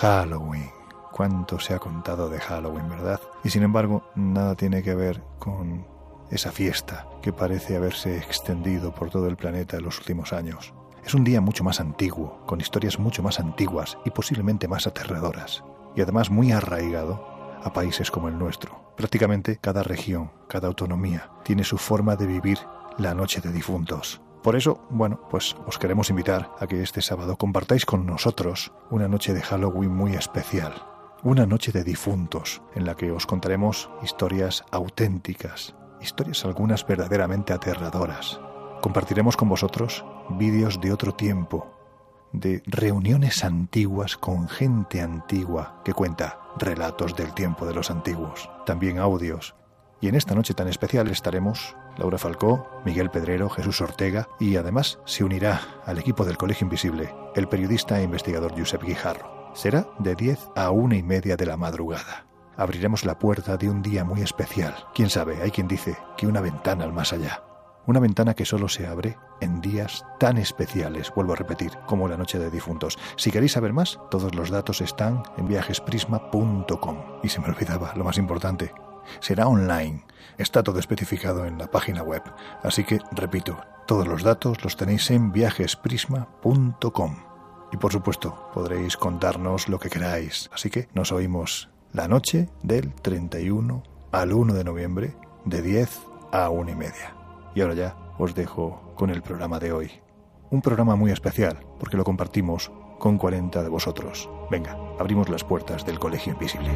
Halloween. Cuánto se ha contado de Halloween, ¿verdad? Y sin embargo, nada tiene que ver con esa fiesta que parece haberse extendido por todo el planeta en los últimos años. Es un día mucho más antiguo, con historias mucho más antiguas y posiblemente más aterradoras, y además muy arraigado a países como el nuestro. Prácticamente cada región, cada autonomía, tiene su forma de vivir la noche de difuntos. Por eso, bueno, pues os queremos invitar a que este sábado compartáis con nosotros una noche de Halloween muy especial. Una noche de difuntos, en la que os contaremos historias auténticas, historias algunas verdaderamente aterradoras. Compartiremos con vosotros vídeos de otro tiempo, de reuniones antiguas con gente antigua que cuenta relatos del tiempo de los antiguos, también audios. Y en esta noche tan especial estaremos Laura Falcó, Miguel Pedrero, Jesús Ortega y además se unirá al equipo del Colegio Invisible el periodista e investigador Josep Guijarro. Será de 10 a una y media de la madrugada. Abriremos la puerta de un día muy especial. Quién sabe, hay quien dice que una ventana al más allá. Una ventana que solo se abre en días tan especiales, vuelvo a repetir, como la Noche de Difuntos. Si queréis saber más, todos los datos están en viajesprisma.com. Y se me olvidaba, lo más importante, será online. Está todo especificado en la página web. Así que, repito, todos los datos los tenéis en viajesprisma.com. Y por supuesto, podréis contarnos lo que queráis. Así que nos oímos la noche del 31 al 1 de noviembre, de 10 a 1 y media. Y ahora ya os dejo con el programa de hoy. Un programa muy especial, porque lo compartimos con 40 de vosotros. Venga, abrimos las puertas del Colegio Invisible.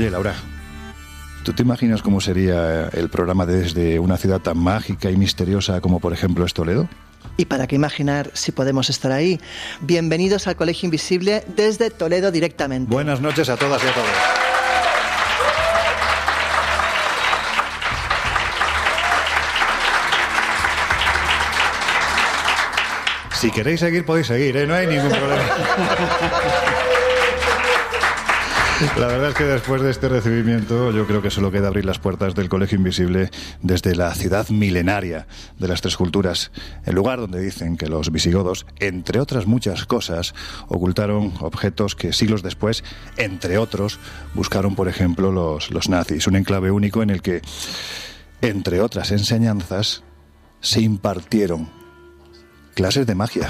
Oye, Laura, ¿tú te imaginas cómo sería el programa desde una ciudad tan mágica y misteriosa como por ejemplo es Toledo? ¿Y para qué imaginar si podemos estar ahí? Bienvenidos al Colegio Invisible desde Toledo directamente. Buenas noches a todas y a todos. Si queréis seguir, podéis seguir, ¿eh? no hay ningún problema. La verdad es que después de este recibimiento yo creo que solo queda abrir las puertas del Colegio Invisible desde la ciudad milenaria de las tres culturas, el lugar donde dicen que los visigodos, entre otras muchas cosas, ocultaron objetos que siglos después, entre otros, buscaron, por ejemplo, los, los nazis, un enclave único en el que, entre otras enseñanzas, se impartieron clases de magia.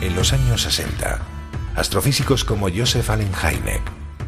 En los años 60, astrofísicos como Joseph Allen Hynek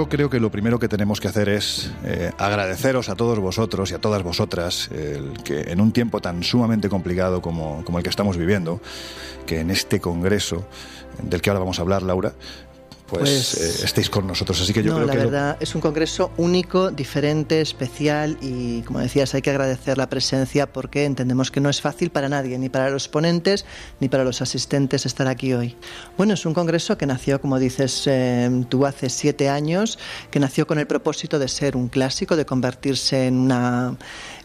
Yo creo que lo primero que tenemos que hacer es eh, agradeceros a todos vosotros y a todas vosotras el que en un tiempo tan sumamente complicado como, como el que estamos viviendo, que en este congreso del que ahora vamos a hablar, Laura, pues, pues eh, estéis con nosotros. Así que yo no, creo la que verdad es un congreso único, diferente, especial y como decías hay que agradecer la presencia porque entendemos que no es fácil para nadie, ni para los ponentes ni para los asistentes estar aquí hoy. Bueno, es un congreso que nació, como dices eh, tú, hace siete años, que nació con el propósito de ser un clásico, de convertirse en una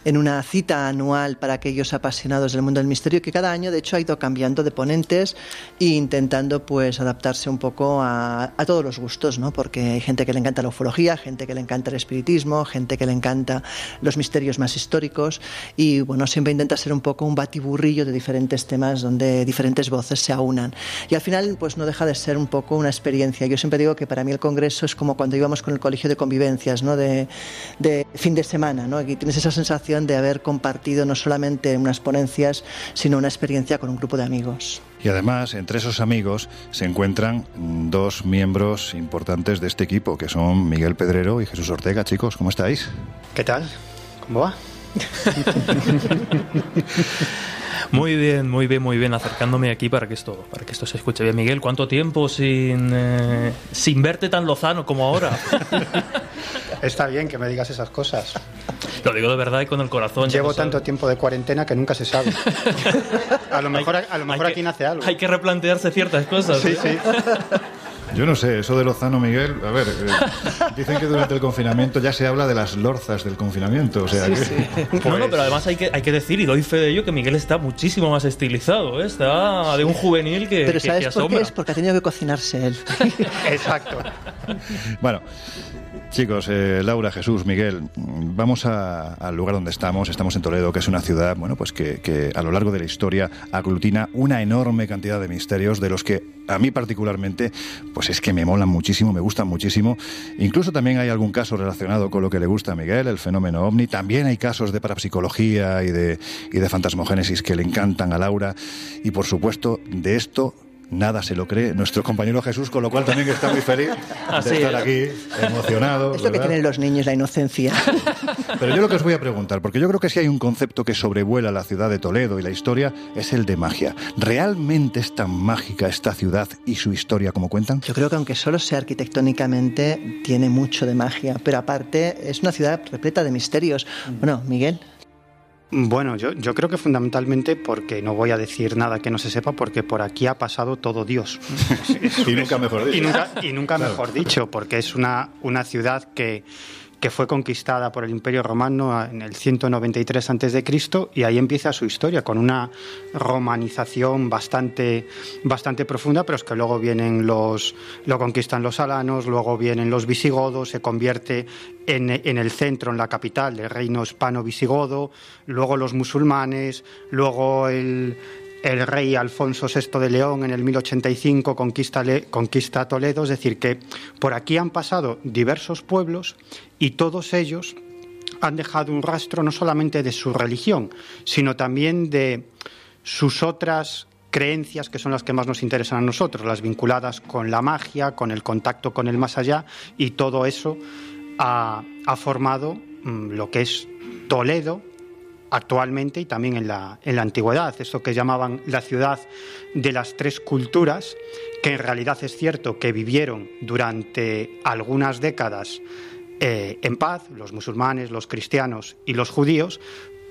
en una cita anual para aquellos apasionados del mundo del misterio que cada año de hecho ha ido cambiando de ponentes e intentando pues adaptarse un poco a, a, todos los gustos, ¿no? Porque hay gente que le encanta la ufología, gente que le encanta el espiritismo, gente que le encanta los misterios más históricos y bueno, siempre intenta ser un poco un batiburrillo de diferentes temas donde diferentes voces se aunan. Y al final pues no deja de ser un poco una experiencia. Yo siempre digo que para mí el congreso es como cuando íbamos con el colegio de convivencias, ¿no? De, de fin de semana, ¿no? Y tienes esa sensación de haber compartido no solamente unas ponencias, sino una experiencia con un grupo de amigos. Y además, entre esos amigos se encuentran dos miembros importantes de este equipo, que son Miguel Pedrero y Jesús Ortega. Chicos, ¿cómo estáis? ¿Qué tal? ¿Cómo va? Muy bien, muy bien, muy bien, acercándome aquí para que esto, para que esto se escuche bien. Miguel, ¿cuánto tiempo sin, eh, sin verte tan lozano como ahora? Está bien que me digas esas cosas. Lo digo de verdad y con el corazón. Llevo tanto tiempo de cuarentena que nunca se sabe. A lo mejor, a lo mejor aquí nace algo. Hay que replantearse ciertas cosas. Sí, sí. Yo no sé, eso de Lozano, Miguel, a ver, eh, dicen que durante el confinamiento ya se habla de las lorzas del confinamiento, o sea No, no, pero además hay que, hay que decir, y doy fe de ello, que Miguel está muchísimo más estilizado, ¿eh? está de un juvenil que Pero ¿sabes por qué es? Porque ha tenido que cocinarse él. Exacto. Bueno, Chicos, eh, Laura, Jesús, Miguel, vamos al lugar donde estamos. Estamos en Toledo, que es una ciudad, bueno, pues que, que, a lo largo de la historia aglutina una enorme cantidad de misterios de los que a mí particularmente, pues es que me molan muchísimo, me gustan muchísimo. Incluso también hay algún caso relacionado con lo que le gusta a Miguel, el fenómeno ovni. También hay casos de parapsicología y de, y de fantasmogénesis que le encantan a Laura. Y por supuesto, de esto nada se lo cree nuestro compañero Jesús, con lo cual también está muy feliz de estar aquí, emocionado. Es lo que tienen los niños, la inocencia. Pero yo lo que os voy a preguntar, porque yo creo que si hay un concepto que sobrevuela la ciudad de Toledo y la historia, es el de magia. ¿Realmente es tan mágica esta ciudad y su historia como cuentan? Yo creo que aunque solo sea arquitectónicamente, tiene mucho de magia, pero aparte es una ciudad repleta de misterios. Bueno, Miguel. Bueno, yo, yo, creo que fundamentalmente porque no voy a decir nada que no se sepa, porque por aquí ha pasado todo Dios. y nunca mejor dicho. Y nunca, y nunca mejor dicho, porque es una, una ciudad que que fue conquistada por el Imperio Romano en el 193 a.C. y ahí empieza su historia con una romanización bastante, bastante profunda, pero es que luego vienen los, lo conquistan los alanos, luego vienen los visigodos, se convierte en, en el centro, en la capital del reino hispano-visigodo, luego los musulmanes, luego el, el rey Alfonso VI de León en el 1085 conquista, conquista Toledo, es decir, que por aquí han pasado diversos pueblos y todos ellos han dejado un rastro no solamente de su religión, sino también de sus otras creencias que son las que más nos interesan a nosotros, las vinculadas con la magia, con el contacto con el más allá, y todo eso ha, formado mm, lo que es Toledo, actualmente y también en la, en la antigüedad, esto que llamaban la ciudad de las tres culturas, que en realidad es cierto que vivieron durante algunas décadas eh, en paz, los musulmanes, los cristianos y los judíos,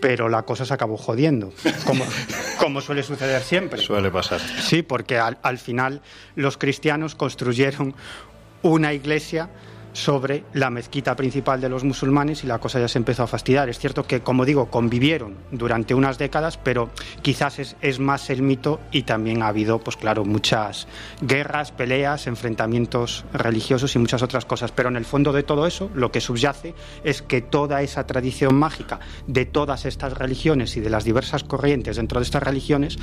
pero la cosa se acabó jodiendo, como, como suele suceder siempre. Suele pasar. Sí, porque al, al final los cristianos construyeron una iglesia sobre la mezquita principal de los musulmanes y la cosa ya se empezó a fastidiar. Es cierto que, como digo, convivieron durante unas décadas, pero quizás es, es, más el mito y también ha habido, pues claro, muchas guerras, peleas, enfrentamientos religiosos y muchas otras cosas. Pero en el fondo de todo eso, lo que subyace es que toda esa tradición mágica de todas estas religiones y de las diversas corrientes dentro de estas religiones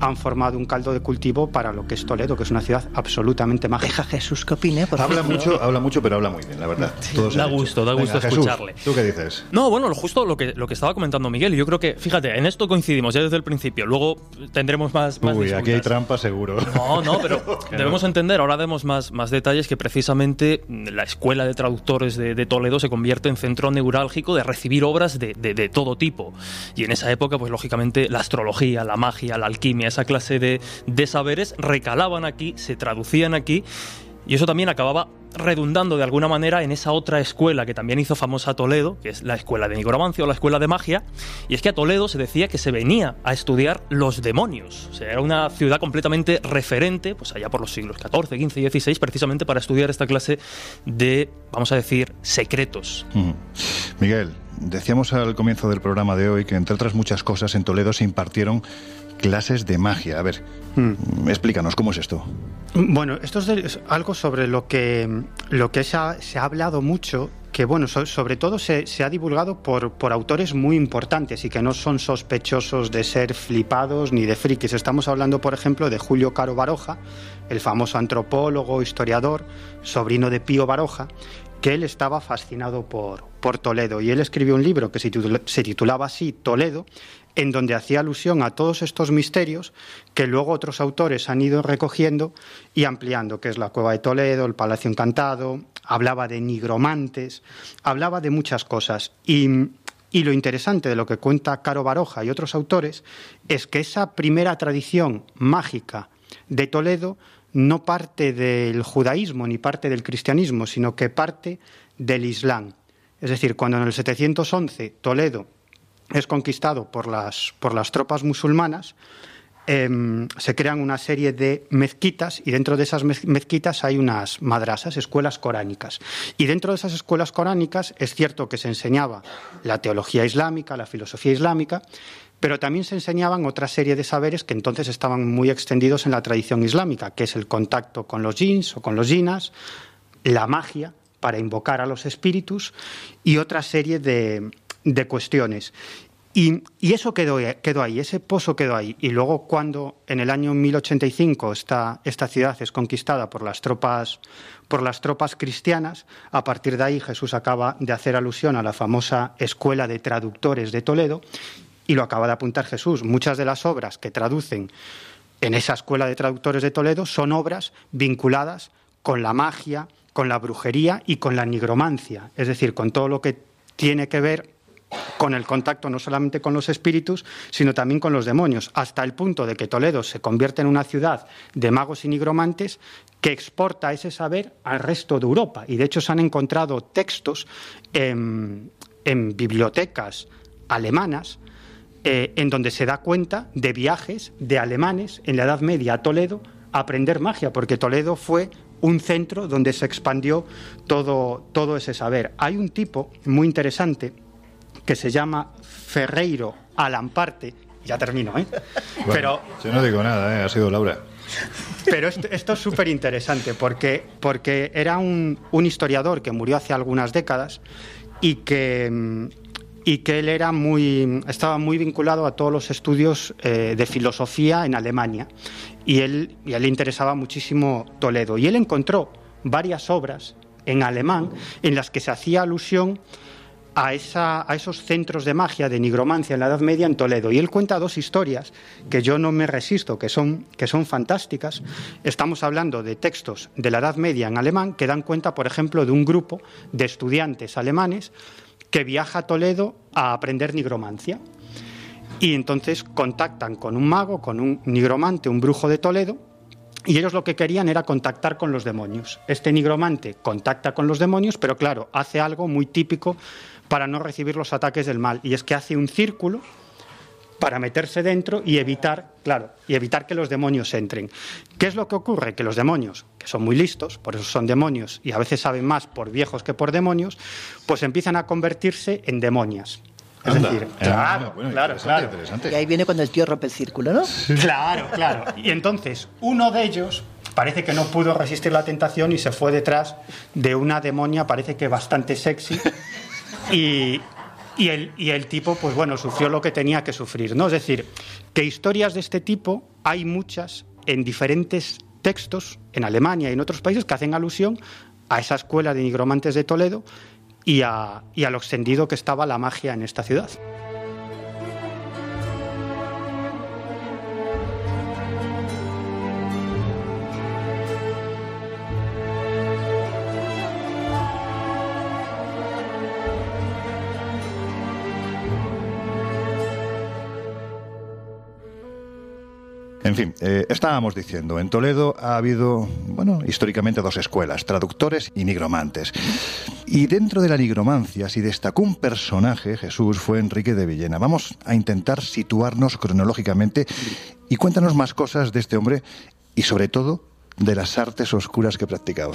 han formado un caldo de cultivo para lo que es Toledo, que es una ciudad absolutamente mágica. Deja Jesús que opine, por habla favor. mucho, habla mucho, pero habla muy bien, la verdad. Todo da gusto, da gusto Venga, escucharle. Jesús, ¿Tú qué dices? No, bueno, justo lo que, lo que estaba comentando Miguel, yo creo que, fíjate, en esto coincidimos ya desde el principio, luego tendremos más... más Uy, aquí hay trampa seguro. No, no, pero debemos entender, ahora demos más, más detalles, que precisamente la Escuela de Traductores de, de Toledo se convierte en centro neurálgico de recibir obras de, de, de todo tipo. Y en esa época, pues lógicamente, la astrología, la magia, la alquimia, esa clase de, de saberes recalaban aquí, se traducían aquí Y eso también acababa redundando de alguna manera en esa otra escuela que también hizo famosa Toledo, que es la escuela de nigromancia o la escuela de magia, y es que a Toledo se decía que se venía a estudiar los demonios. O sea, era una ciudad completamente referente, pues allá por los siglos XIV, XV y XVI, precisamente para estudiar esta clase de, vamos a decir, secretos. Miguel, decíamos al comienzo del programa de hoy que entre otras muchas cosas en Toledo se impartieron clases de magia. A ver, hmm. explícanos, ¿cómo es esto? Bueno, esto es, algo sobre lo que, lo que se, ha, hablado mucho, que bueno, sobre todo se, ha divulgado por, por, autores muy importantes y que no son sospechosos de ser flipados ni de frikis. Estamos hablando, por ejemplo, de Julio Caro Baroja, el famoso antropólogo, historiador, sobrino de Pío Baroja, que él estaba fascinado por, por Toledo y él escribió un libro que se, se titulaba así, Toledo, en donde hacía alusión a todos estos misterios que luego otros autores han ido recogiendo y ampliando, que es la cueva de Toledo, el Palacio Encantado, hablaba de nigromantes, hablaba de muchas cosas. Y, y lo interesante de lo que cuenta Caro Baroja y otros autores es que esa primera tradición mágica de Toledo no parte del judaísmo ni parte del cristianismo, sino que parte del Islam. Es decir, cuando en el 711 Toledo es conquistado por las, por las tropas musulmanas, em, se crean una serie de mezquitas y dentro de esas mezquitas hay unas madrasas, escuelas coránicas. Y dentro de esas escuelas coránicas es cierto que se enseñaba la teología islámica, la filosofía islámica, pero también se enseñaban otra serie de saberes que entonces estaban muy extendidos en la tradición islámica, que es el contacto con los jins o con los jinas, la magia para invocar a los espíritus y otra serie de, de cuestiones. Y, eso quedó, quedó, ahí, ese pozo quedó ahí. Y luego cuando en el año 1085 esta, esta ciudad es conquistada por las, tropas, por las tropas cristianas, a partir de ahí Jesús acaba de hacer alusión a la famosa Escuela de Traductores de Toledo, y lo acaba de apuntar Jesús. Muchas de las obras que traducen en esa Escuela de Traductores de Toledo son obras vinculadas con la magia, con la brujería y con la nigromancia, es decir, con todo lo que tiene que ver con el contacto no solamente con los espíritus, sino también con los demonios, hasta el punto de que Toledo se convierte en una ciudad de magos y nigromantes que exporta ese saber al resto de Europa. Y de hecho se han encontrado textos en, bibliotecas alemanas eh, en donde se da cuenta de viajes de alemanes en la Edad Media a Toledo a aprender magia, porque Toledo fue un centro donde se expandió todo, todo ese saber. Hay un tipo muy interesante que se llama Ferreiro Alamparte. Ya termino, ¿eh? Pero, yo no digo nada, ¿eh? ha sido Laura. Pero esto, es súper interesante porque, porque era un, historiador que murió hace algunas décadas y que, y que él era muy, estaba muy vinculado a todos los estudios eh, de filosofía en Alemania. Y, él, y él le interesaba muchísimo Toledo. Y él encontró varias obras en alemán en las que se hacía alusión a, esa, a, esos centros de magia, de nigromancia en la Edad Media en Toledo. Y él cuenta dos historias que yo no me resisto, que son, que son fantásticas. Estamos hablando de textos de la Edad Media en alemán que dan cuenta, por ejemplo, de un grupo de estudiantes alemanes que viaja a Toledo a aprender nigromancia. Y entonces contactan con un mago, con un nigromante, un brujo de Toledo, y ellos lo que querían era contactar con los demonios. Este nigromante contacta con los demonios, pero claro, hace algo muy típico para no recibir los ataques del mal. Y es que hace un círculo para meterse dentro y evitar, claro, y evitar que los demonios entren. ¿Qué es lo que ocurre? Que los demonios, que son muy listos, por eso son demonios y a veces saben más por viejos que por demonios, pues empiezan a convertirse en demonias. Es decir, eh, claro, claro, claro. Y ahí viene cuando el tío rompe el círculo, ¿no? Claro, claro. Y entonces, uno de ellos parece que no pudo resistir la tentación y se fue detrás de una demonia, parece que bastante sexy, y, el, y el tipo, pues bueno, sufrió lo que tenía que sufrir, ¿no? Es decir, que historias de este tipo hay muchas en diferentes textos, en Alemania y en otros países, que hacen alusión a esa escuela de nigromantes de Toledo y a, y a lo extendido que estaba la magia en esta ciudad. En fin, eh, estábamos diciendo, en Toledo ha habido, bueno, históricamente dos escuelas, traductores y nigromantes. Y dentro de la nigromancia, si destacó un personaje, Jesús, fue Enrique de Villena. Vamos a intentar situarnos cronológicamente y cuéntanos más cosas de este hombre y sobre todo de las artes oscuras que practicaba.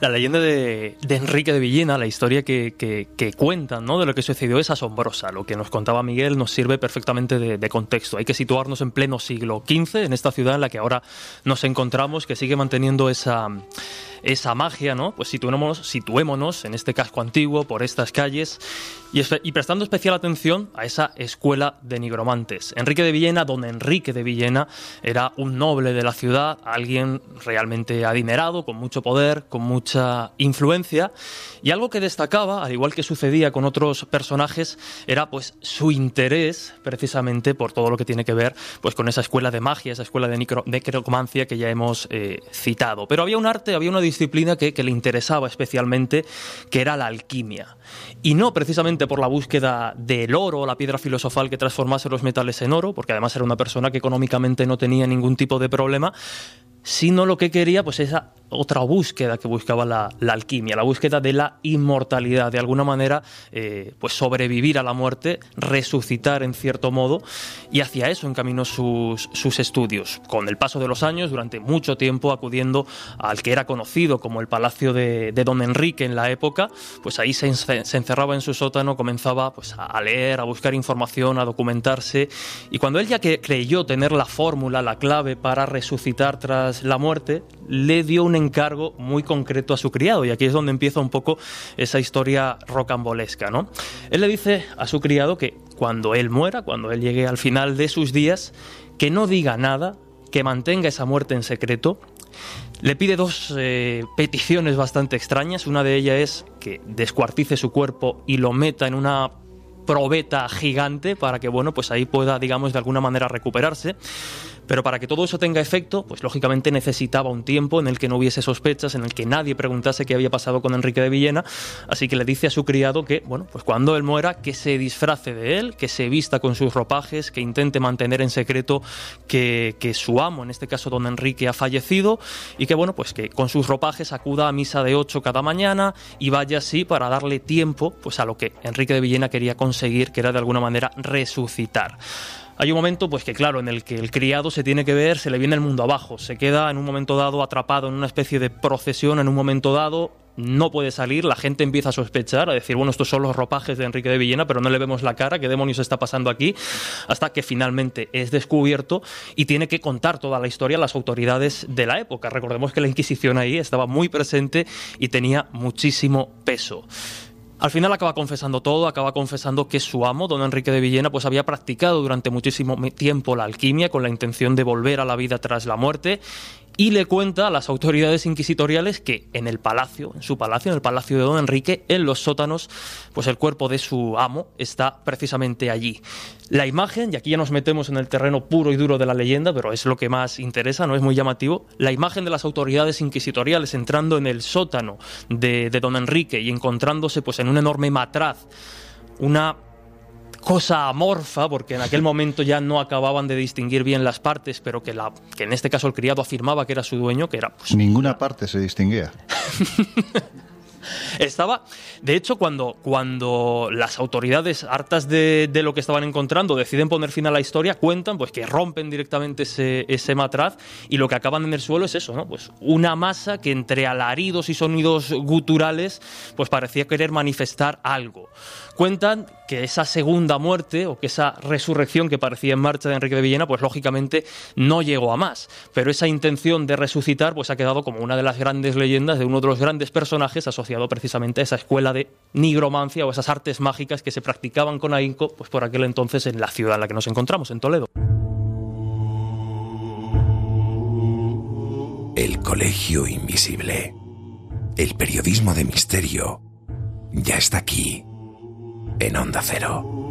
La leyenda de, Enrique de Villena, la historia que, que, cuentan ¿no? de lo que sucedió es asombrosa. Lo que nos contaba Miguel nos sirve perfectamente de, contexto. Hay que situarnos en pleno siglo XV, en esta ciudad en la que ahora nos encontramos, que sigue manteniendo esa esa magia, ¿no? Pues situémonos, situémonos en este casco antiguo, por estas calles, y, prestando especial atención a esa escuela de nigromantes. Enrique de Villena, don Enrique de Villena, era un noble de la ciudad, alguien realmente adinerado, con mucho poder, con mucha influencia, y algo que destacaba, al igual que sucedía con otros personajes, era pues su interés precisamente por todo lo que tiene que ver pues con esa escuela de magia, esa escuela de, necromancia que ya hemos eh, citado. Pero había un arte, había una disciplina que, le interesaba especialmente, que era la alquimia. Y no precisamente por la búsqueda del oro, la piedra filosofal que transformase los metales en oro, porque además era una persona que económicamente no tenía ningún tipo de problema, sino lo que quería, pues esa otra búsqueda que buscaba la, alquimia, la búsqueda de la inmortalidad, de alguna manera, eh, pues sobrevivir a la muerte, resucitar en cierto modo, y hacia eso encaminó sus, sus estudios. Con el paso de los años, durante mucho tiempo acudiendo al que era conocido como el Palacio de, Don Enrique en la época, pues ahí se, encerraba en su sótano, comenzaba pues, a leer, a buscar información, a documentarse, y cuando él ya creyó tener la fórmula, la clave para resucitar tras la muerte, le dio un encargo muy concreto a su criado. Y aquí es donde empieza un poco esa historia rocambolesca. ¿no? Él le dice a su criado que cuando él muera, cuando él llegue al final de sus días, que no diga nada, que mantenga esa muerte en secreto. Le pide dos eh, peticiones bastante extrañas. Una de ellas es que descuartice su cuerpo y lo meta en una probeta gigante para que bueno pues ahí pueda digamos de alguna manera recuperarse pero para que todo eso tenga efecto, pues lógicamente necesitaba un tiempo en el que no hubiese sospechas, en el que nadie preguntase qué había pasado con Enrique de Villena, así que le dice a su criado que, bueno, pues cuando él muera, que se disfrace de él, que se vista con sus ropajes, que intente mantener en secreto que, su amo, en este caso don Enrique, ha fallecido y que, bueno, pues que con sus ropajes acuda a misa de 8 cada mañana y vaya así para darle tiempo pues a lo que Enrique de Villena quería conseguir, que era de alguna manera resucitar hay un momento, pues que claro, en el que el criado se tiene que ver, se le viene el mundo abajo, se queda en un momento dado atrapado en una especie de procesión, en un momento dado no puede salir, la gente empieza a sospechar, a decir, bueno, estos son los ropajes de Enrique de Villena, pero no le vemos la cara, ¿qué demonios está pasando aquí? Hasta que finalmente es descubierto y tiene que contar toda la historia a las autoridades de la época. Recordemos que la Inquisición ahí estaba muy presente y tenía muchísimo peso. Al final acaba confesando todo, acaba confesando que su amo, don Enrique de Villena, pues había practicado durante muchísimo tiempo la alquimia con la intención de volver a la vida tras la muerte y le cuenta a las autoridades inquisitoriales que en el palacio, en su palacio, en el palacio de don Enrique, en los sótanos, pues el cuerpo de su amo está precisamente allí. La imagen, y aquí ya nos metemos en el terreno puro y duro de la leyenda, pero es lo que más interesa, no es muy llamativo, la imagen de las autoridades inquisitoriales entrando en el sótano de, de don Enrique y encontrándose pues en un enorme matraz, una cosa amorfa, porque en aquel momento ya no acababan de distinguir bien las partes, pero que, la, que en este caso el criado afirmaba que era su dueño, que era... Pues, Ninguna parte se distinguía. Estaba, de hecho, cuando, cuando las autoridades, hartas de, lo que estaban encontrando, deciden poner fin a la historia, cuentan pues que rompen directamente ese, ese matraz y lo que acaban en el suelo es eso, ¿no? Pues una masa que entre alaridos y sonidos guturales, pues parecía querer manifestar algo. Cuentan que esa segunda muerte o que esa resurrección que parecía en marcha de Enrique de Villena, pues lógicamente no llegó a más. Pero esa intención de resucitar, pues ha quedado como una de las grandes leyendas de uno de los grandes personajes asociado precisamente a esa escuela de nigromancia o esas artes mágicas que se practicaban con ahínco, pues por aquel entonces en la ciudad en la que nos encontramos, en Toledo. El Colegio Invisible. El periodismo de misterio ya está aquí en Onda Cero.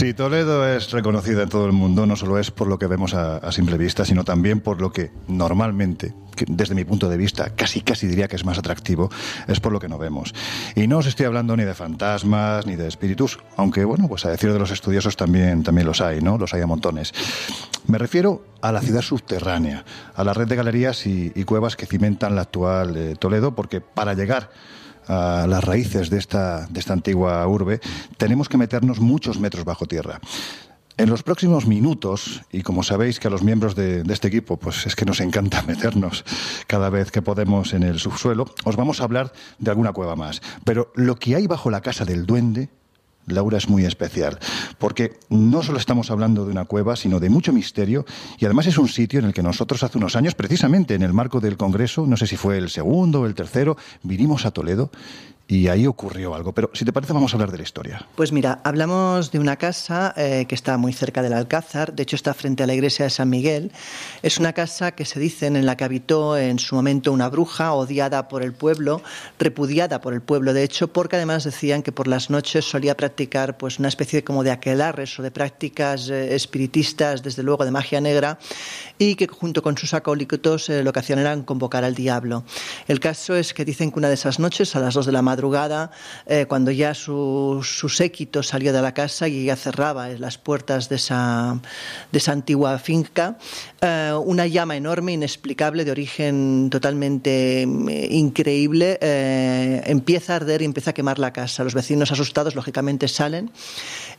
Sí, Toledo es reconocida en todo el mundo, no solo es por lo que vemos a, simple vista, sino también por lo que normalmente, desde mi punto de vista, casi casi diría que es más atractivo, es por lo que no vemos. Y no os estoy hablando ni de fantasmas, ni de espíritus, aunque bueno, pues a decir de los estudiosos también, también los hay, ¿no? Los hay a montones. Me refiero a la ciudad subterránea, a la red de galerías y, cuevas que cimentan la actual eh, Toledo, porque para llegar a las raíces de esta, de esta antigua urbe, tenemos que meternos muchos metros bajo tierra. En los próximos minutos, y como sabéis que a los miembros de, este equipo, pues es que nos encanta meternos cada vez que podemos en el subsuelo, os vamos a hablar de alguna cueva más. Pero lo que hay bajo la casa del duende Laura es muy especial, porque no solo estamos hablando de una cueva, sino de mucho misterio, y además es un sitio en el que nosotros hace unos años, precisamente en el marco del Congreso, no sé si fue el segundo o el tercero, vinimos a Toledo y ahí ocurrió algo. Pero si te parece, vamos a hablar de la historia. Pues mira, hablamos de una casa eh, que está muy cerca del Alcázar, de hecho está frente a la iglesia de San Miguel. Es una casa que se dicen en la que habitó en su momento una bruja odiada por el pueblo, repudiada por el pueblo, de hecho, porque además decían que por las noches solía practicar pues una especie como de aquelarres o de prácticas eh, espiritistas, desde luego de magia negra, y que junto con sus acólitos eh, lo que hacían era convocar al diablo. El caso es que dicen que una de esas noches, a las dos de la madrugada, madrugada, eh, cuando ya su, séquito salió de la casa y ya cerraba las puertas de esa, de esa antigua finca, eh, una llama enorme, inexplicable, de origen totalmente mm, increíble, eh, empieza a arder y empieza a quemar la casa. Los vecinos asustados, lógicamente, salen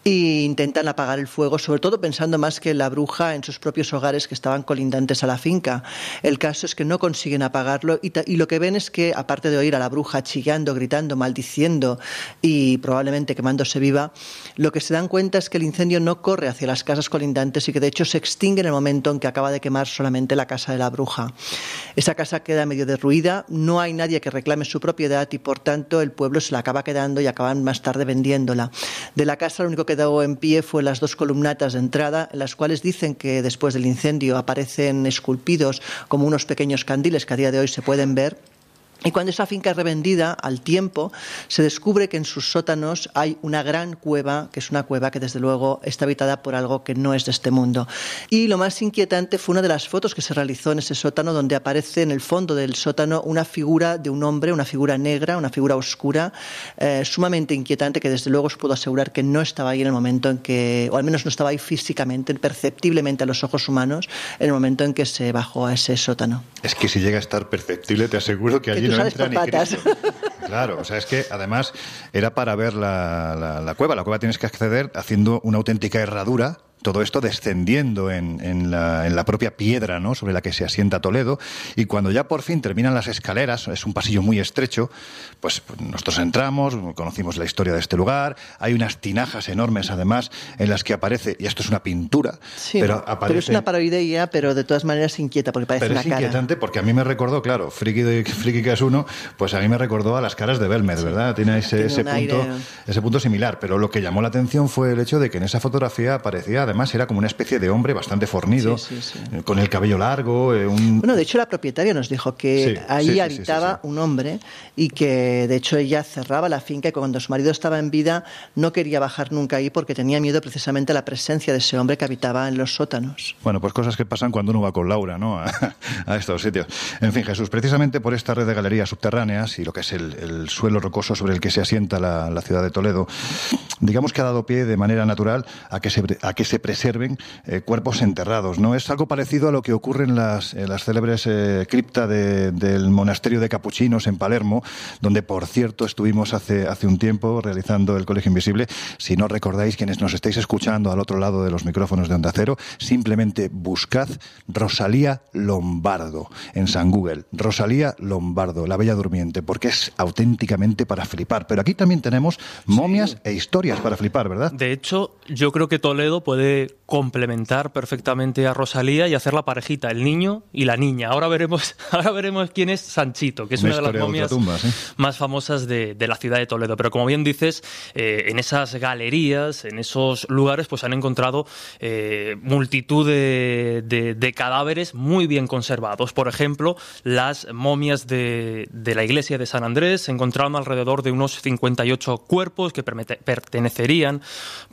e intentan apagar el fuego, sobre todo pensando más que la bruja en sus propios hogares que estaban colindantes a la finca. El caso es que no consiguen apagarlo y, y lo que ven es que, aparte de oír a la bruja chillando, gritando, maldiciendo y probablemente quemándose viva, lo que se dan cuenta es que el incendio no corre hacia las casas colindantes y que de hecho se extingue en el momento en que acaba de quemar solamente la casa de la bruja. Esa casa queda medio derruida, no hay nadie que reclame su propiedad y por tanto el pueblo se la acaba quedando y acaban más tarde vendiéndola. De la casa lo único que quedó en pie fue las dos columnatas de entrada, en las cuales dicen que después del incendio aparecen esculpidos como unos pequeños candiles que a día de hoy se pueden ver y cuando esa finca es revendida al tiempo, se descubre que en sus sótanos hay una gran cueva, que es una cueva que desde luego está habitada por algo que no es de este mundo. Y lo más inquietante fue una de las fotos que se realizó en ese sótano, donde aparece en el fondo del sótano una figura de un hombre, una figura negra, una figura oscura, eh, sumamente inquietante, que desde luego os puedo asegurar que no estaba ahí en el momento en que, o al menos no estaba ahí físicamente, perceptiblemente a los ojos humanos, en el momento en que se bajó a ese sótano. Es que si llega a estar perceptible, te aseguro que allí Claro, o sea, es que además era para ver la, la cueva. La cueva tienes que acceder haciendo una auténtica herradura todo esto descendiendo en, la, propia piedra ¿no? sobre la que se asienta Toledo. Y cuando ya por fin terminan las escaleras, es un pasillo muy estrecho, pues, pues nosotros entramos, conocimos la historia de este lugar. Hay unas tinajas enormes, además, en las que aparece, y esto es una pintura, pero aparece. Pero es una paroidea, pero de todas maneras inquieta, porque parece pero es inquietante porque a mí me recordó, claro, Friki, de, Friki que es uno, pues a mí me recordó a las caras de Belmed, ¿verdad? Tiene ese, ese punto, ese punto similar. Pero lo que llamó la atención fue el hecho de que en esa fotografía aparecía además era como una especie de hombre bastante fornido, eh, con el cabello largo. Eh, bueno, de hecho la propietaria nos dijo que ahí habitaba un hombre y que de hecho ella cerraba la finca y cuando su marido estaba en vida no quería bajar nunca ahí porque tenía miedo precisamente a la presencia de ese hombre que habitaba en los sótanos. Bueno, pues cosas que pasan cuando uno va con Laura, ¿no? A, estos sitios. En fin, Jesús, precisamente por esta red de galerías subterráneas y lo que es el, suelo rocoso sobre el que se asienta la, ciudad de Toledo, digamos que ha dado pie de manera natural a que se, a que se preserve eh, cuerpos enterrados. ¿no? Es algo parecido a lo que ocurre en las, las célebres eh, cripta del monasterio de capuchinos en Palermo, donde por cierto estuvimos hace, hace un tiempo realizando el Colegio Invisible. Si no recordáis, quienes nos estáis escuchando al otro lado de los micrófonos de Onda Cero, simplemente buscad Rosalía Lombardo en San Google. Rosalía Lombardo, la Bella Durmiente, porque es auténticamente para flipar. Pero aquí también tenemos momias e historias para flipar, ¿verdad? De hecho, yo creo que Toledo puede puede complementar perfectamente a Rosalía y hacer la parejita, el niño y la niña. Ahora veremos, ahora veremos quién es Sanchito, que es una, de las momias más famosas de, la ciudad de Toledo. Pero como bien dices, eh, en esas galerías, en esos lugares, pues han encontrado eh, multitud de, cadáveres muy bien conservados. Por ejemplo, las momias de, de la iglesia de San Andrés se encontraron alrededor de unos 58 cuerpos que pertenecerían,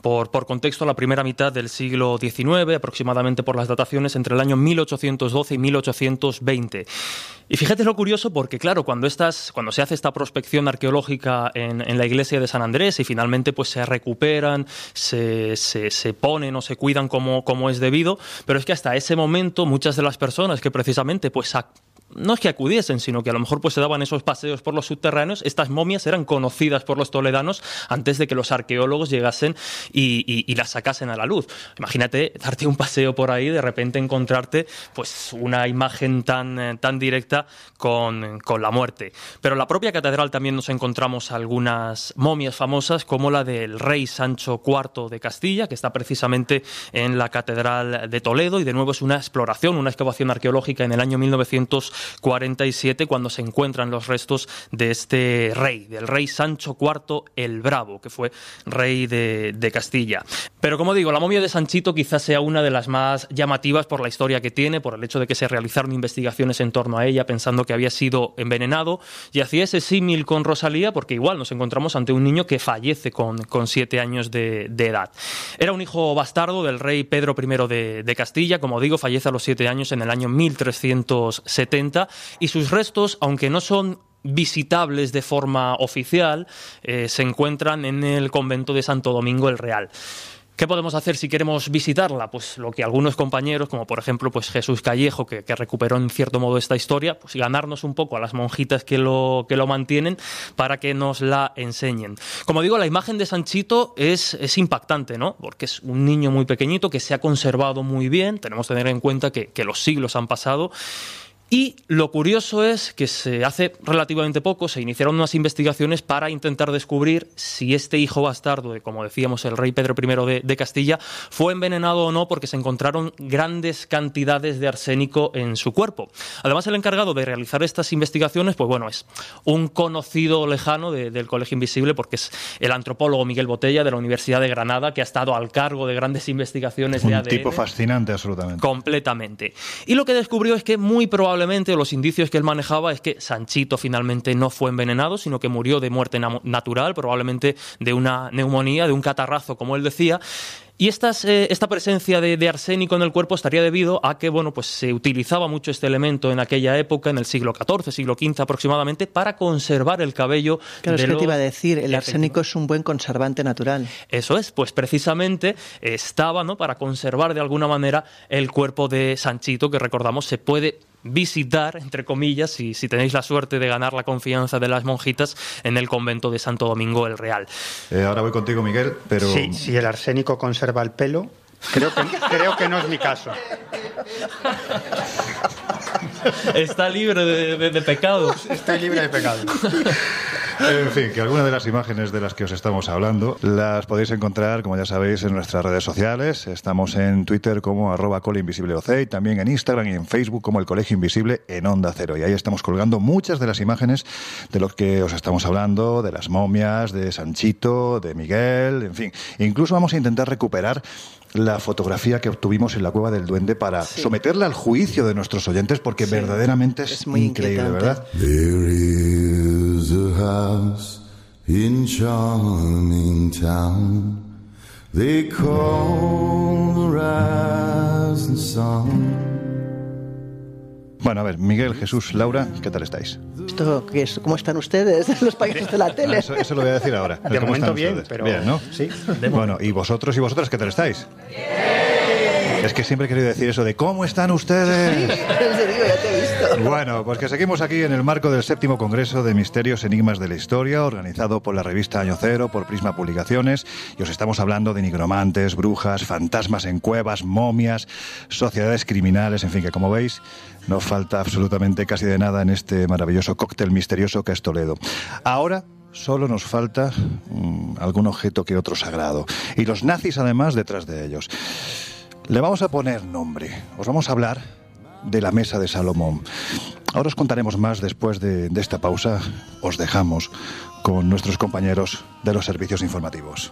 por, por contexto, a la primera mitad del siglo XIX, aproximadamente por las dataciones entre el año 1812 y 1820. Y fíjate lo curioso porque, claro, cuando, estas, cuando se hace esta prospección arqueológica en, en la iglesia de San Andrés y finalmente pues se recuperan, se, se, ponen o se cuidan como, como es debido, pero es que hasta ese momento muchas de las personas que precisamente pues no es que acudiesen, sino que a lo mejor pues se daban esos paseos por los subterráneos, estas momias eran conocidas por los toledanos antes de que los arqueólogos llegasen y, las sacasen a la luz. Imagínate darte un paseo por ahí, de repente encontrarte pues una imagen tan, eh, tan directa con, con la muerte. Pero en la propia catedral también nos encontramos algunas momias famosas, como la del rey Sancho IV de Castilla, que está precisamente en la catedral de Toledo, y de nuevo es una exploración, una excavación arqueológica en el año 1900 47 cuando se encuentran los restos de este rey, del rey Sancho IV el Bravo, que fue rey de, de Castilla. Pero como digo, la momia de Sanchito quizás sea una de las más llamativas por la historia que tiene, por el hecho de que se realizaron investigaciones en torno a ella pensando que había sido envenenado y hacía ese símil con Rosalía porque igual nos encontramos ante un niño que fallece con, con siete años de, edad. Era un hijo bastardo del rey Pedro I de, de Castilla, como digo, fallece a los siete años en el año 1370 y sus restos, aunque no son visitables de forma oficial, eh, se encuentran en el convento de Santo Domingo el Real. ¿Qué podemos hacer si queremos visitarla? Pues lo que algunos compañeros, como por ejemplo pues Jesús Callejo, que, recuperó en cierto modo esta historia, pues ganarnos un poco a las monjitas que lo, que lo mantienen para que nos la enseñen. Como digo, la imagen de Sanchito es, impactante, ¿no? Porque es un niño muy pequeñito que se ha conservado muy bien, tenemos que tener en cuenta que los siglos han pasado y lo curioso es que se hace relativamente poco se iniciaron unas investigaciones para intentar descubrir si este hijo bastardo de, como decíamos, el rey Pedro I de, Castilla fue envenenado o no porque se encontraron grandes cantidades de arsénico en su cuerpo. Además, el encargado de realizar estas investigaciones, pues bueno, es un conocido lejano del Colegio Invisible porque es el antropólogo Miguel Botella de la Universidad de Granada que ha estado al cargo de grandes investigaciones un de ADN. Un tipo fascinante, absolutamente. Completamente. Y lo que descubrió es que muy probablemente probablemente, los indicios que él manejaba es que Sanchito finalmente no fue envenenado, sino que murió de muerte natural, probablemente de una neumonía, de un catarrazo, como él decía. Y eh, esta presencia de, arsénico en el cuerpo estaría debido a que bueno, pues se utilizaba mucho este elemento en aquella época, en el siglo XIV, siglo XV aproximadamente, para conservar el cabello. Claro, es que te iba a decir, el arsénico es un buen conservante natural. Eso es, pues precisamente estaba ¿no? para conservar de alguna manera el cuerpo de Sanchito, que recordamos se puede visitar, entre comillas, si, si tenéis la suerte de ganar la confianza de las monjitas en el convento de Santo Domingo el Real. Eh, ahora voy contigo, Miguel, pero... Sí, si el arsénico conserva el pelo, creo que, creo que no es mi caso. Está libre de, de, pecados. Está libre de pecados. En fin, que algunas de las imágenes de las que os estamos hablando las podéis encontrar, como ya sabéis, en nuestras redes sociales. Estamos en Twitter como arroba y también en Instagram y en Facebook como el Colegio Invisible en Onda Cero. Y ahí estamos colgando muchas de las imágenes de lo que os estamos hablando, de las momias, de Sanchito, de Miguel, en fin. Incluso vamos a intentar recuperar la fotografía que obtuvimos en la cueva del duende para someterla al juicio de nuestros oyentes porque verdaderamente es, muy increíble, ¿verdad? There is a house in charming town. They call the sun. Bueno, a ver, Miguel, Jesús, Laura, ¿qué tal estáis? ¿Esto qué es? ¿Cómo están ustedes, los payasos de la tele? Eso, lo voy a decir ahora. De momento bien, pero... Bien, ¿no? Sí. Bueno, ¿y vosotros y vosotras qué tal estáis? Es que siempre he querido decir eso de ¿cómo están ustedes? Sí, ya te he visto. Bueno, pues que seguimos aquí en el marco del séptimo Congreso de Misterios Enigmas de la Historia, organizado por la revista Año Cero, por Prisma Publicaciones, y os estamos hablando de nigromantes, brujas, fantasmas en cuevas, momias, sociedades criminales, en fin, que como veis, no falta absolutamente casi de nada en este maravilloso cóctel misterioso que es Toledo. Ahora solo nos falta mm, algún objeto que otro sagrado. Y los nazis además detrás de ellos. Le vamos a poner nombre. Os vamos a hablar de la mesa de Salomón. Ahora os contaremos más después de, de esta pausa. Os dejamos con nuestros compañeros de los servicios informativos.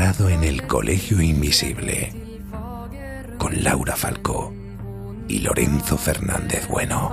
En el Colegio Invisible con Laura Falcó y Lorenzo Fernández Bueno.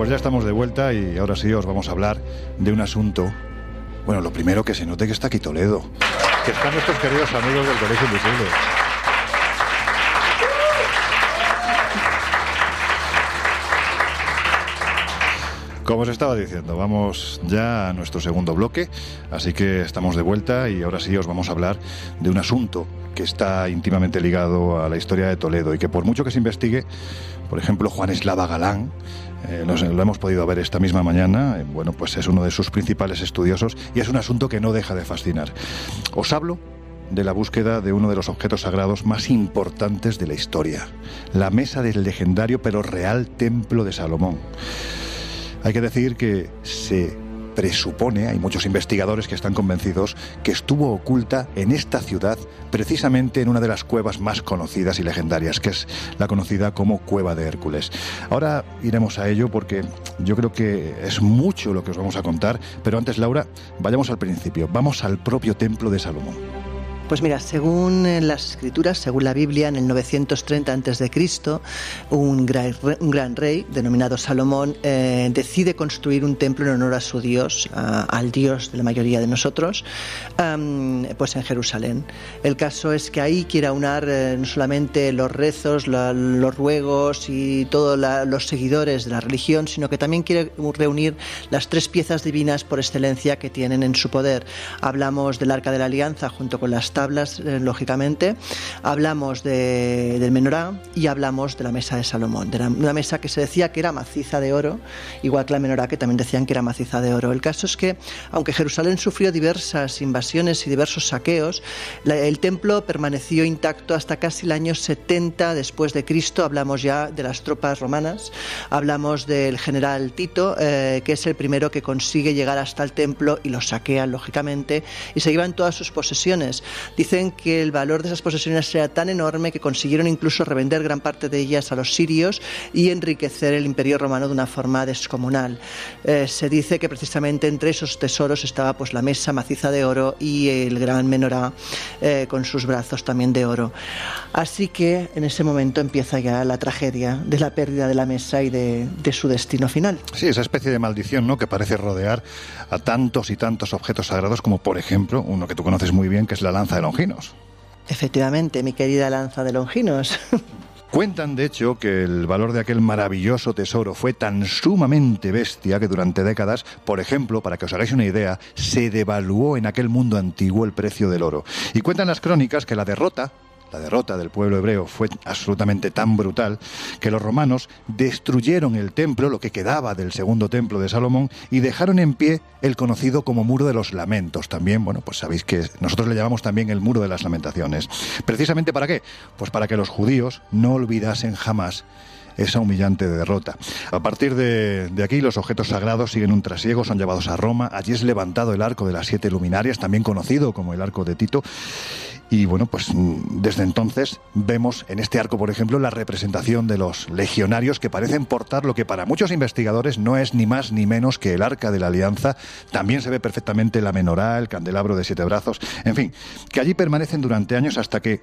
Pues ya estamos de vuelta y ahora sí os vamos a hablar de un asunto. Bueno, lo primero que se note que está aquí Toledo. Que están nuestros queridos amigos del Colegio Invisible. Como os estaba diciendo, vamos ya a nuestro segundo bloque, así que estamos de vuelta y ahora sí os vamos a hablar de un asunto que está íntimamente ligado a la historia de Toledo y que por mucho que se investigue, por ejemplo, Juan Eslava Galán, eh, lo hemos podido ver esta misma mañana, eh, bueno, pues es uno de sus principales estudiosos y es un asunto que no deja de fascinar. Os hablo de la búsqueda de uno de los objetos sagrados más importantes de la historia, la mesa del legendario pero real templo de Salomón. Hay que decir que se presupone, hay muchos investigadores que están convencidos, que estuvo oculta en esta ciudad, precisamente en una de las cuevas más conocidas y legendarias, que es la conocida como Cueva de Hércules. Ahora iremos a ello porque yo creo que es mucho lo que os vamos a contar, pero antes, Laura, vayamos al principio, vamos al propio templo de Salomón. Pues mira, según eh, las escrituras, según la Biblia, en el 930 a.C., un gran, un gran rey denominado Salomón eh, decide construir un templo en honor a su Dios, al Dios de la mayoría de nosotros, pues en Jerusalén. El caso es que ahí quiere aunar eh, no solamente los rezos, los ruegos y todos los seguidores de la religión, sino que también quiere reunir las tres piezas divinas por excelencia que tienen en su poder. Hablamos del Arca de la Alianza junto con las tablas, eh, lógicamente. Hablamos de- del menorá y hablamos de la mesa de Salomón, de la- una mesa que se decía que era maciza de oro, igual que la menorá que también decían que era maciza de oro. El caso es que, aunque Jerusalén sufrió diversas invasiones y diversos saqueos, el templo permaneció intacto hasta casi el año 70 después de Cristo. Hablamos ya de las tropas romanas, hablamos del general Tito, eh, que es el primero que consigue llegar hasta el templo y lo saquea, lógicamente, y se llevan todas sus posesiones. Dicen que el valor de esas posesiones era tan enorme que consiguieron incluso revender gran parte de ellas a los sirios y enriquecer el imperio romano de una forma descomunal. Eh, se dice que precisamente entre esos tesoros estaba pues la mesa maciza de oro y el gran menorá eh, con sus brazos también de oro. Así que en ese momento empieza ya la tragedia de la pérdida de la mesa y de, de su destino final. Sí, esa especie de maldición, ¿no? Que parece rodear a tantos y tantos objetos sagrados como, por ejemplo, uno que tú conoces muy bien, que es la lanza de Longinos. Efectivamente, mi querida lanza de Longinos. Cuentan, de hecho, que el valor de aquel maravilloso tesoro fue tan sumamente bestia que durante décadas, por ejemplo, para que os hagáis una idea, se devaluó en aquel mundo antiguo el precio del oro. Y cuentan las crónicas que la derrota la derrota del pueblo hebreo fue absolutamente tan brutal que los romanos destruyeron el templo, lo que quedaba del segundo templo de Salomón, y dejaron en pie el conocido como Muro de los Lamentos. También, bueno, pues sabéis que nosotros le llamamos también el Muro de las Lamentaciones. ¿Precisamente para qué? Pues para que los judíos no olvidasen jamás esa humillante derrota. A partir de, aquí, los objetos sagrados siguen un trasiego, son llevados a Roma. Allí es levantado el arco de las siete luminarias, también conocido como el arco de Tito. Y bueno, pues mm, desde entonces vemos en este arco, por ejemplo, la representación de los legionarios que parecen portar lo que para muchos investigadores no es ni más ni menos que el arca de la alianza. También se ve perfectamente la menorá, el candelabro de siete brazos. En fin, que allí permanecen durante años hasta que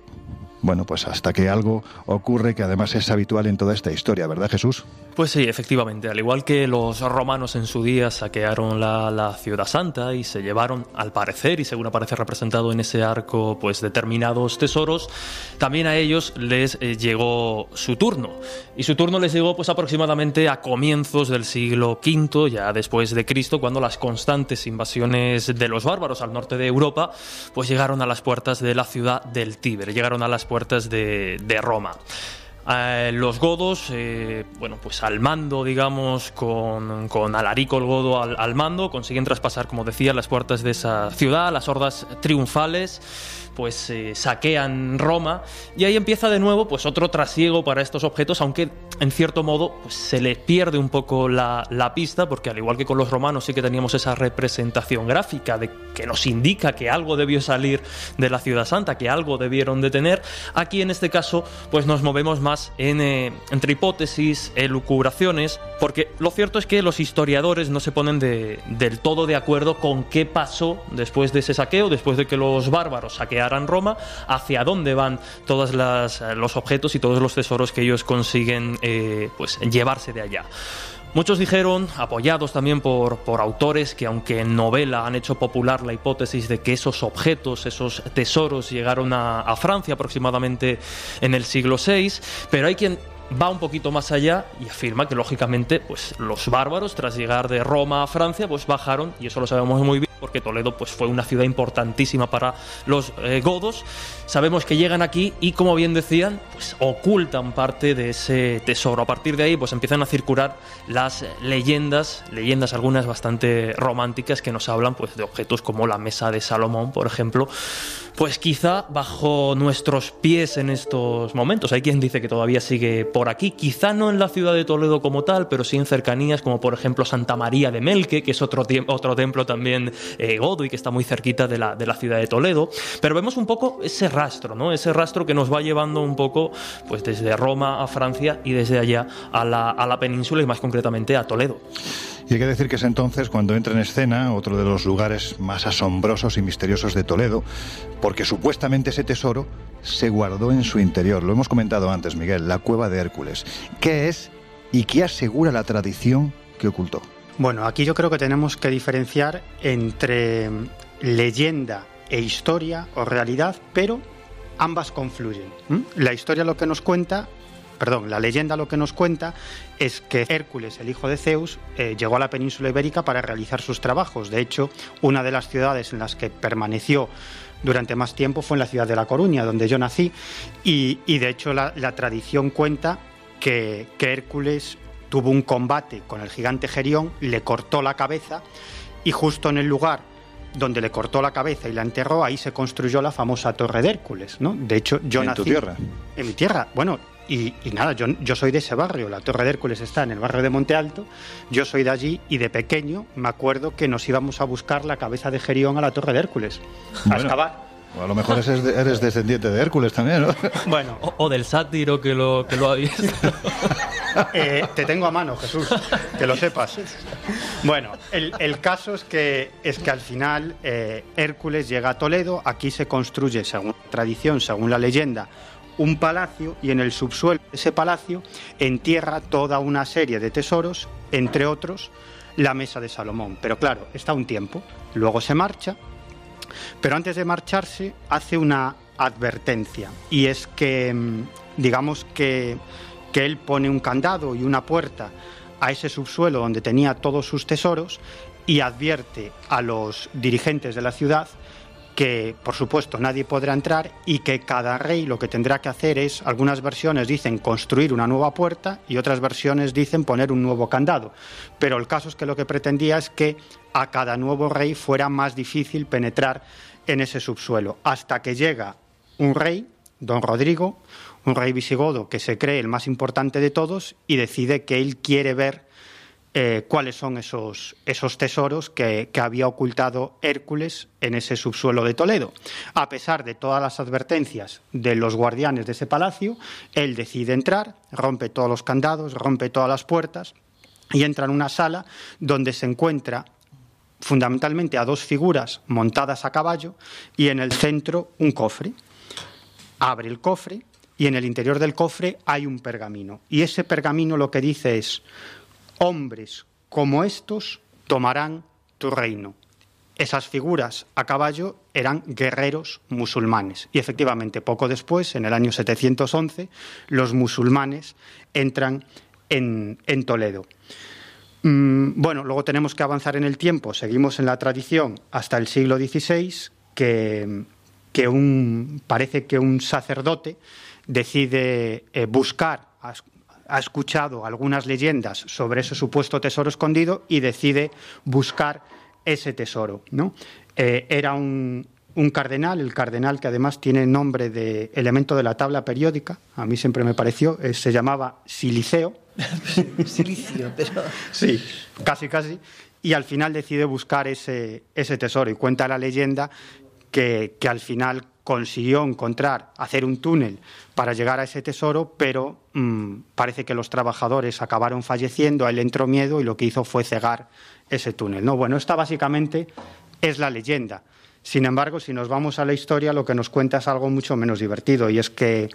bueno, pues hasta que algo ocurre que además es habitual en toda esta historia, ¿verdad Jesús? Pues sí, efectivamente. Al igual que los romanos en su día saquearon la, ciudad santa y se llevaron, al parecer, y según aparece representado en ese arco, pues determinados tesoros, también a ellos les eh, llegó su turno. Y su turno les llegó pues aproximadamente a comienzos del siglo V, ya después de Cristo, cuando las constantes invasiones de los bárbaros al norte de Europa, pues llegaron a las puertas de la ciudad del Tíber, llegaron a las puertas de, Roma. Eh, los godos, eh, bueno, pues al mando, digamos, con, con Alarico el godo al, al, mando, consiguen traspasar, como decía, las puertas de esa ciudad, las hordas triunfales pues eh, saquean Roma. Y ahí empieza de nuevo pues otro trasiego para estos objetos, aunque en cierto modo pues, se les pierde un poco la, pista, porque al igual que con los romanos sí que teníamos esa representación gráfica de que nos indica que algo debió salir de la ciudad santa, que algo debieron de tener, aquí en este caso pues nos movemos más en, eh, entre hipótesis, elucubraciones, porque lo cierto es que los historiadores no se ponen del todo de acuerdo con qué pasó después de ese saqueo, después de que los bárbaros saquearon Roma, hacia dónde van todos eh, los objetos y todos los tesoros que ellos consiguen eh, pues, llevarse de allá. Muchos dijeron, apoyados también por, por, autores que aunque en novela han hecho popular la hipótesis de que esos objetos, esos tesoros llegaron a Francia aproximadamente en el siglo VI, pero hay quien va un poquito más allá y afirma que lógicamente pues los bárbaros tras llegar de Roma a Francia pues bajaron y eso lo sabemos muy bien porque Toledo pues fue una ciudad importantísima para los eh, godos. Sabemos que llegan aquí y como bien decían pues ocultan parte de ese tesoro. A partir de ahí pues empiezan a circular las leyendas leyendas algunas bastante románticas que nos hablan pues de objetos como la mesa de Salomón por ejemplo pues quizá bajo nuestros pies en estos momentos. Hay quien dice que todavía sigue por aquí, quizá no en la ciudad de Toledo como tal, pero sí en cercanías como por ejemplo Santa María de Melque, que es otro, otro templo también eh, godo y que está muy cerquita de la, de la ciudad de Toledo. Pero vemos un poco ese rastro, ¿no? Ese rastro que nos va llevando un poco pues desde Roma a Francia y desde allá a la, a la península y más concretamente a Toledo. Y hay que decir que es entonces cuando entra en escena otro de los lugares más asombrosos y misteriosos de Toledo, porque supuestamente ese tesoro se guardó en su interior. Lo hemos comentado antes, Miguel, la cueva de Hércules. ¿Qué es y qué asegura la tradición que ocultó? Bueno, aquí yo creo que tenemos que diferenciar entre leyenda e historia o realidad, pero ambas confluyen. La historia lo que nos cuenta perdón, la leyenda lo que nos cuenta es que Hércules, el hijo de Zeus, eh, llegó a la península ibérica para realizar sus trabajos. De hecho, una de las ciudades en las que permaneció durante más tiempo fue en la ciudad de La Coruña, donde yo nací, y, de hecho la, tradición cuenta que, que Hércules tuvo un combate con el gigante Gerión, le cortó la cabeza y justo en el lugar donde le cortó la cabeza y la enterró, ahí se construyó la famosa Torre de Hércules, ¿no? De hecho, yo ¿En nací... tu tierra? En mi tierra. Bueno, y, nada, yo, yo, soy de ese barrio, la Torre de Hércules está en el barrio de Monte Alto, yo soy de allí y de pequeño me acuerdo que nos íbamos a buscar la cabeza de Gerión a la Torre de Hércules, a excavar. a lo mejor eres, descendiente de Hércules también, ¿no? Bueno. O, del sátiro que lo, que lo ha visto. Eh, te tengo a mano, Jesús, que lo sepas. Bueno, el, caso es que, es que al final eh, Hércules llega a Toledo, aquí se construye, según la tradición, según la leyenda, un palacio y en el subsuelo de ese palacio entierra toda una serie de tesoros, entre otros la mesa de Salomón. Pero claro, está un tiempo, luego se marcha, pero antes de marcharse hace una advertencia y es que, mm, digamos que, que él pone un candado y una puerta a ese subsuelo donde tenía todos sus tesoros y advierte a los dirigentes de la ciudad que por supuesto nadie podrá entrar y que cada rey lo que tendrá que hacer es, algunas versiones dicen construir una nueva puerta y otras versiones dicen poner un nuevo candado. Pero el caso es que lo que pretendía es que a cada nuevo rey fuera más difícil penetrar en ese subsuelo, hasta que llega un rey, don Rodrigo, un rey visigodo que se cree el más importante de todos y decide que él quiere ver eh, cuáles son esos, esos tesoros que, había ocultado Hércules en ese subsuelo de Toledo. A pesar de todas las advertencias de los guardianes de ese palacio, él decide entrar, rompe todos los candados, rompe todas las puertas y entra en una sala donde se encuentra fundamentalmente a dos figuras montadas a caballo y en el centro un cofre. Abre el cofre y en el interior del cofre hay un pergamino. Y ese pergamino lo que dice es, hombres como estos tomarán tu reino. Esas figuras a caballo eran guerreros musulmanes. Y efectivamente, poco después, en el año 711, los musulmanes entran en, Toledo. Mm, bueno, luego tenemos que avanzar en el tiempo. Seguimos en la tradición hasta el siglo XVI, que, un, parece que un sacerdote decide eh, buscar ha escuchado algunas leyendas sobre ese supuesto tesoro escondido y decide buscar ese tesoro. ¿no? Eh, era un, cardenal, el cardenal que además tiene nombre de elemento de la tabla periódica, a mí siempre me pareció, eh, se llamaba Siliceo. Silicio, pero... Sí, casi, casi. Y al final decide buscar ese, ese tesoro y cuenta la leyenda que, que al final consiguió encontrar, hacer un túnel para llegar a ese tesoro, pero mm, parece que los trabajadores acabaron falleciendo, a él entró miedo y lo que hizo fue cegar ese túnel. No, bueno, esta básicamente es la leyenda. Sin embargo, si nos vamos a la historia, lo que nos cuenta es algo mucho menos divertido, y es que,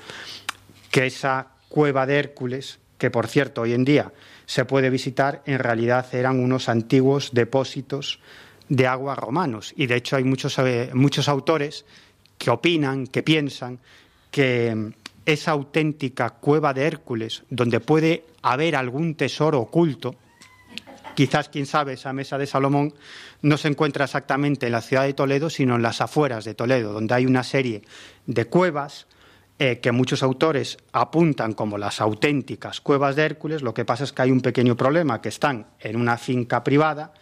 que esa cueva de Hércules, que por cierto hoy en día se puede visitar, en realidad eran unos antiguos depósitos de agua romanos. Y de hecho hay muchos, eh, muchos autores que opinan, que piensan que esa auténtica cueva de Hércules, donde puede haber algún tesoro oculto, quizás, quién sabe, esa mesa de Salomón no se encuentra exactamente en la ciudad de Toledo, sino en las afueras de Toledo, donde hay una serie de cuevas eh, que muchos autores apuntan como las auténticas cuevas de Hércules. Lo que pasa es que hay un pequeño problema, que están en una finca privada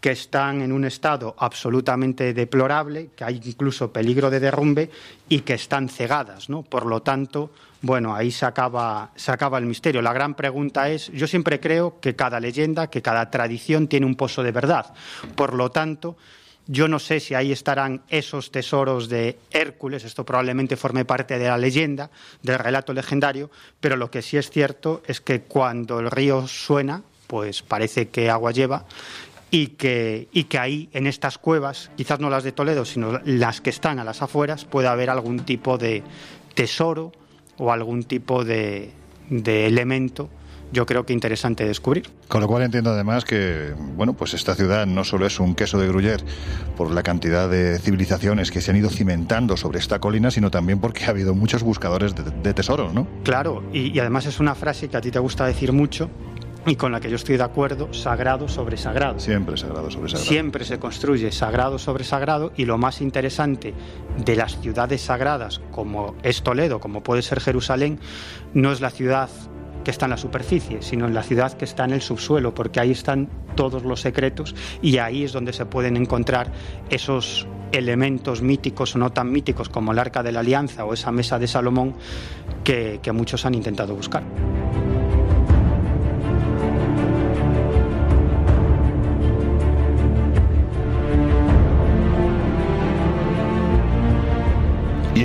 que están en un estado absolutamente deplorable, que hay incluso peligro de derrumbe y que están cegadas, ¿no? Por lo tanto, bueno, ahí se acaba, se acaba el misterio. La gran pregunta es, yo siempre creo que cada leyenda, que cada tradición tiene un pozo de verdad. Por lo tanto, yo no sé si ahí estarán esos tesoros de Hércules, esto probablemente forme parte de la leyenda, del relato legendario, pero lo que sí es cierto es que cuando el río suena, pues parece que agua lleva y que, y que ahí, en estas cuevas, quizás no las de Toledo, sino las que están a las afueras, puede haber algún tipo de tesoro o algún tipo de, de elemento yo creo que interesante descubrir. Con lo cual entiendo además que, bueno, pues esta ciudad no solo es un queso de Gruyère por la cantidad de civilizaciones que se han ido cimentando sobre esta colina, sino también porque ha habido muchos buscadores de, de tesoros, ¿no? Claro, y, y, además es una frase que a ti te gusta decir mucho, y con la que yo estoy de acuerdo, sagrado sobre sagrado. Siempre sagrado sobre sagrado. Siempre se construye sagrado sobre sagrado y lo más interesante de las ciudades sagradas, como es Toledo, como puede ser Jerusalén, no es la ciudad que está en la superficie, sino en la ciudad que está en el subsuelo, porque ahí están todos los secretos y ahí es donde se pueden encontrar esos elementos míticos o no tan míticos como el Arca de la Alianza o esa mesa de Salomón que, que muchos han intentado buscar.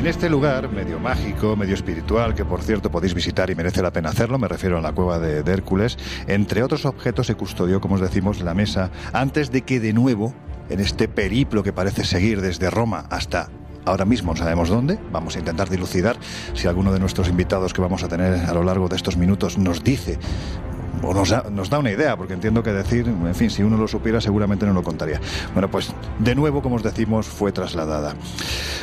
En este lugar, medio mágico, medio espiritual, que por cierto podéis visitar y merece la pena hacerlo, me refiero a la cueva de, Hércules, entre otros objetos se custodió, como os decimos, la mesa, antes de que de nuevo, en este periplo que parece seguir desde Roma hasta ahora mismo no sabemos dónde. Vamos a intentar dilucidar si alguno de nuestros invitados que vamos a tener a lo largo de estos minutos nos dice o nos da, una idea, porque entiendo que decir, en fin, si uno lo supiera seguramente no lo contaría. Bueno, pues de nuevo, como os decimos, fue trasladada.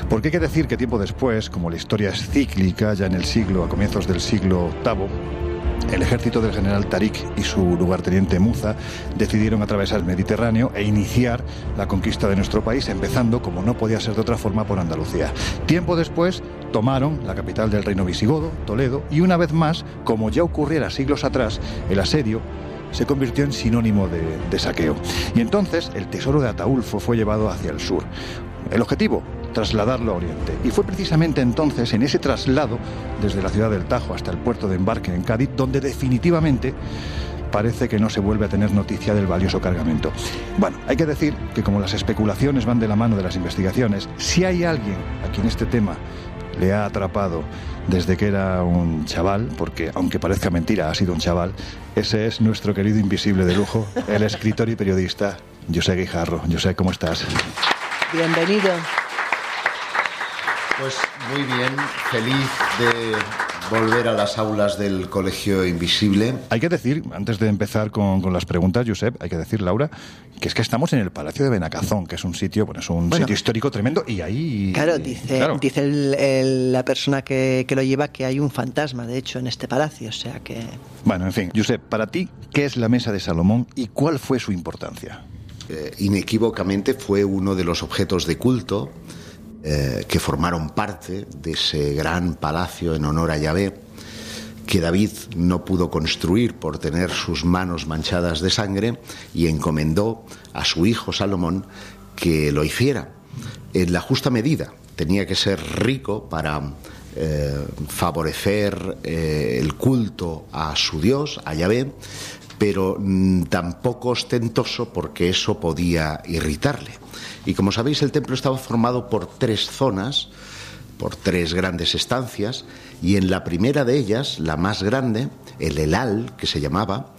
Porque hay que decir que tiempo después, como la historia es cíclica, ya en el siglo, a comienzos del siglo VIII, el ejército del general Tarik y su lugarteniente Muza decidieron atravesar el Mediterráneo e iniciar la conquista de nuestro país, empezando, como no podía ser de otra forma, por Andalucía. Tiempo después tomaron la capital del reino visigodo, Toledo, y una vez más, como ya ocurriera siglos atrás, el asedio se convirtió en sinónimo de, saqueo. Y entonces el tesoro de Ataulfo fue llevado hacia el sur. El objetivo, trasladarlo a Oriente. Y fue precisamente entonces, en ese traslado, desde la ciudad del Tajo hasta el puerto de embarque en Cádiz, donde definitivamente parece que no se vuelve a tener noticia del valioso cargamento. Bueno, hay que decir que como las especulaciones van de la mano de las investigaciones, si hay alguien a quien este tema le ha atrapado desde que era un chaval, porque aunque parezca mentira, ha sido un chaval, ese es nuestro querido invisible de lujo, el escritor y periodista José Guijarro. José, ¿cómo estás? Bienvenido. Pues muy bien, feliz de volver a las aulas del Colegio Invisible. Hay que decir, antes de empezar con, las preguntas, Josep, hay que decir, Laura, que es que estamos en el Palacio de Benacazón, que es un sitio, bueno, es un sitio histórico tremendo y ahí... Claro, dice, dice la persona que, lo lleva que hay un fantasma, de hecho, en este palacio, o sea que... Bueno, en fin, Josep, para ti, ¿qué es la Mesa de Salomón y cuál fue su importancia? Eh, inequívocamente fue uno de los objetos de culto eh, que formaron parte de ese gran palacio en honor a Yahvé que David no pudo construir por tener sus manos manchadas de sangre y encomendó a su hijo Salomón que lo hiciera en la justa medida. Tenía que ser rico para eh, favorecer el culto a su Dios, a Yahvé, pero mm, tampoco ostentoso porque eso podía irritarle. Y como sabéis, el templo estaba formado por tres zonas, por tres grandes estancias, y en la primera de ellas, la más grande, el Elal, que se llamaba,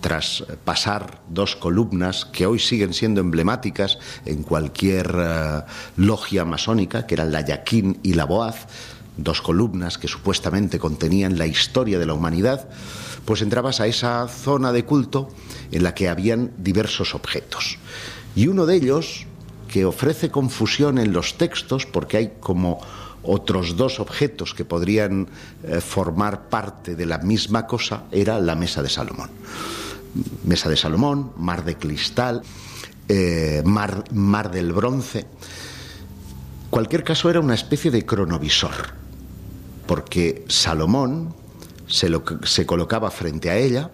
tras pasar dos columnas que hoy siguen siendo emblemáticas en cualquier eh, logia masónica, que eran la Yaquín y la Boaz, dos columnas que supuestamente contenían la historia de la humanidad, pues entrabas a esa zona de culto en la que habían diversos objetos. Y uno de ellos, que ofrece confusión en los textos porque hay como otros dos objetos que podrían eh, formar parte de la misma cosa, era la mesa de Salomón. Mesa de Salomón, mar de cristal, eh, mar, mar del bronce. Cualquier caso era una especie de cronovisor, porque Salomón se, se colocaba frente a ella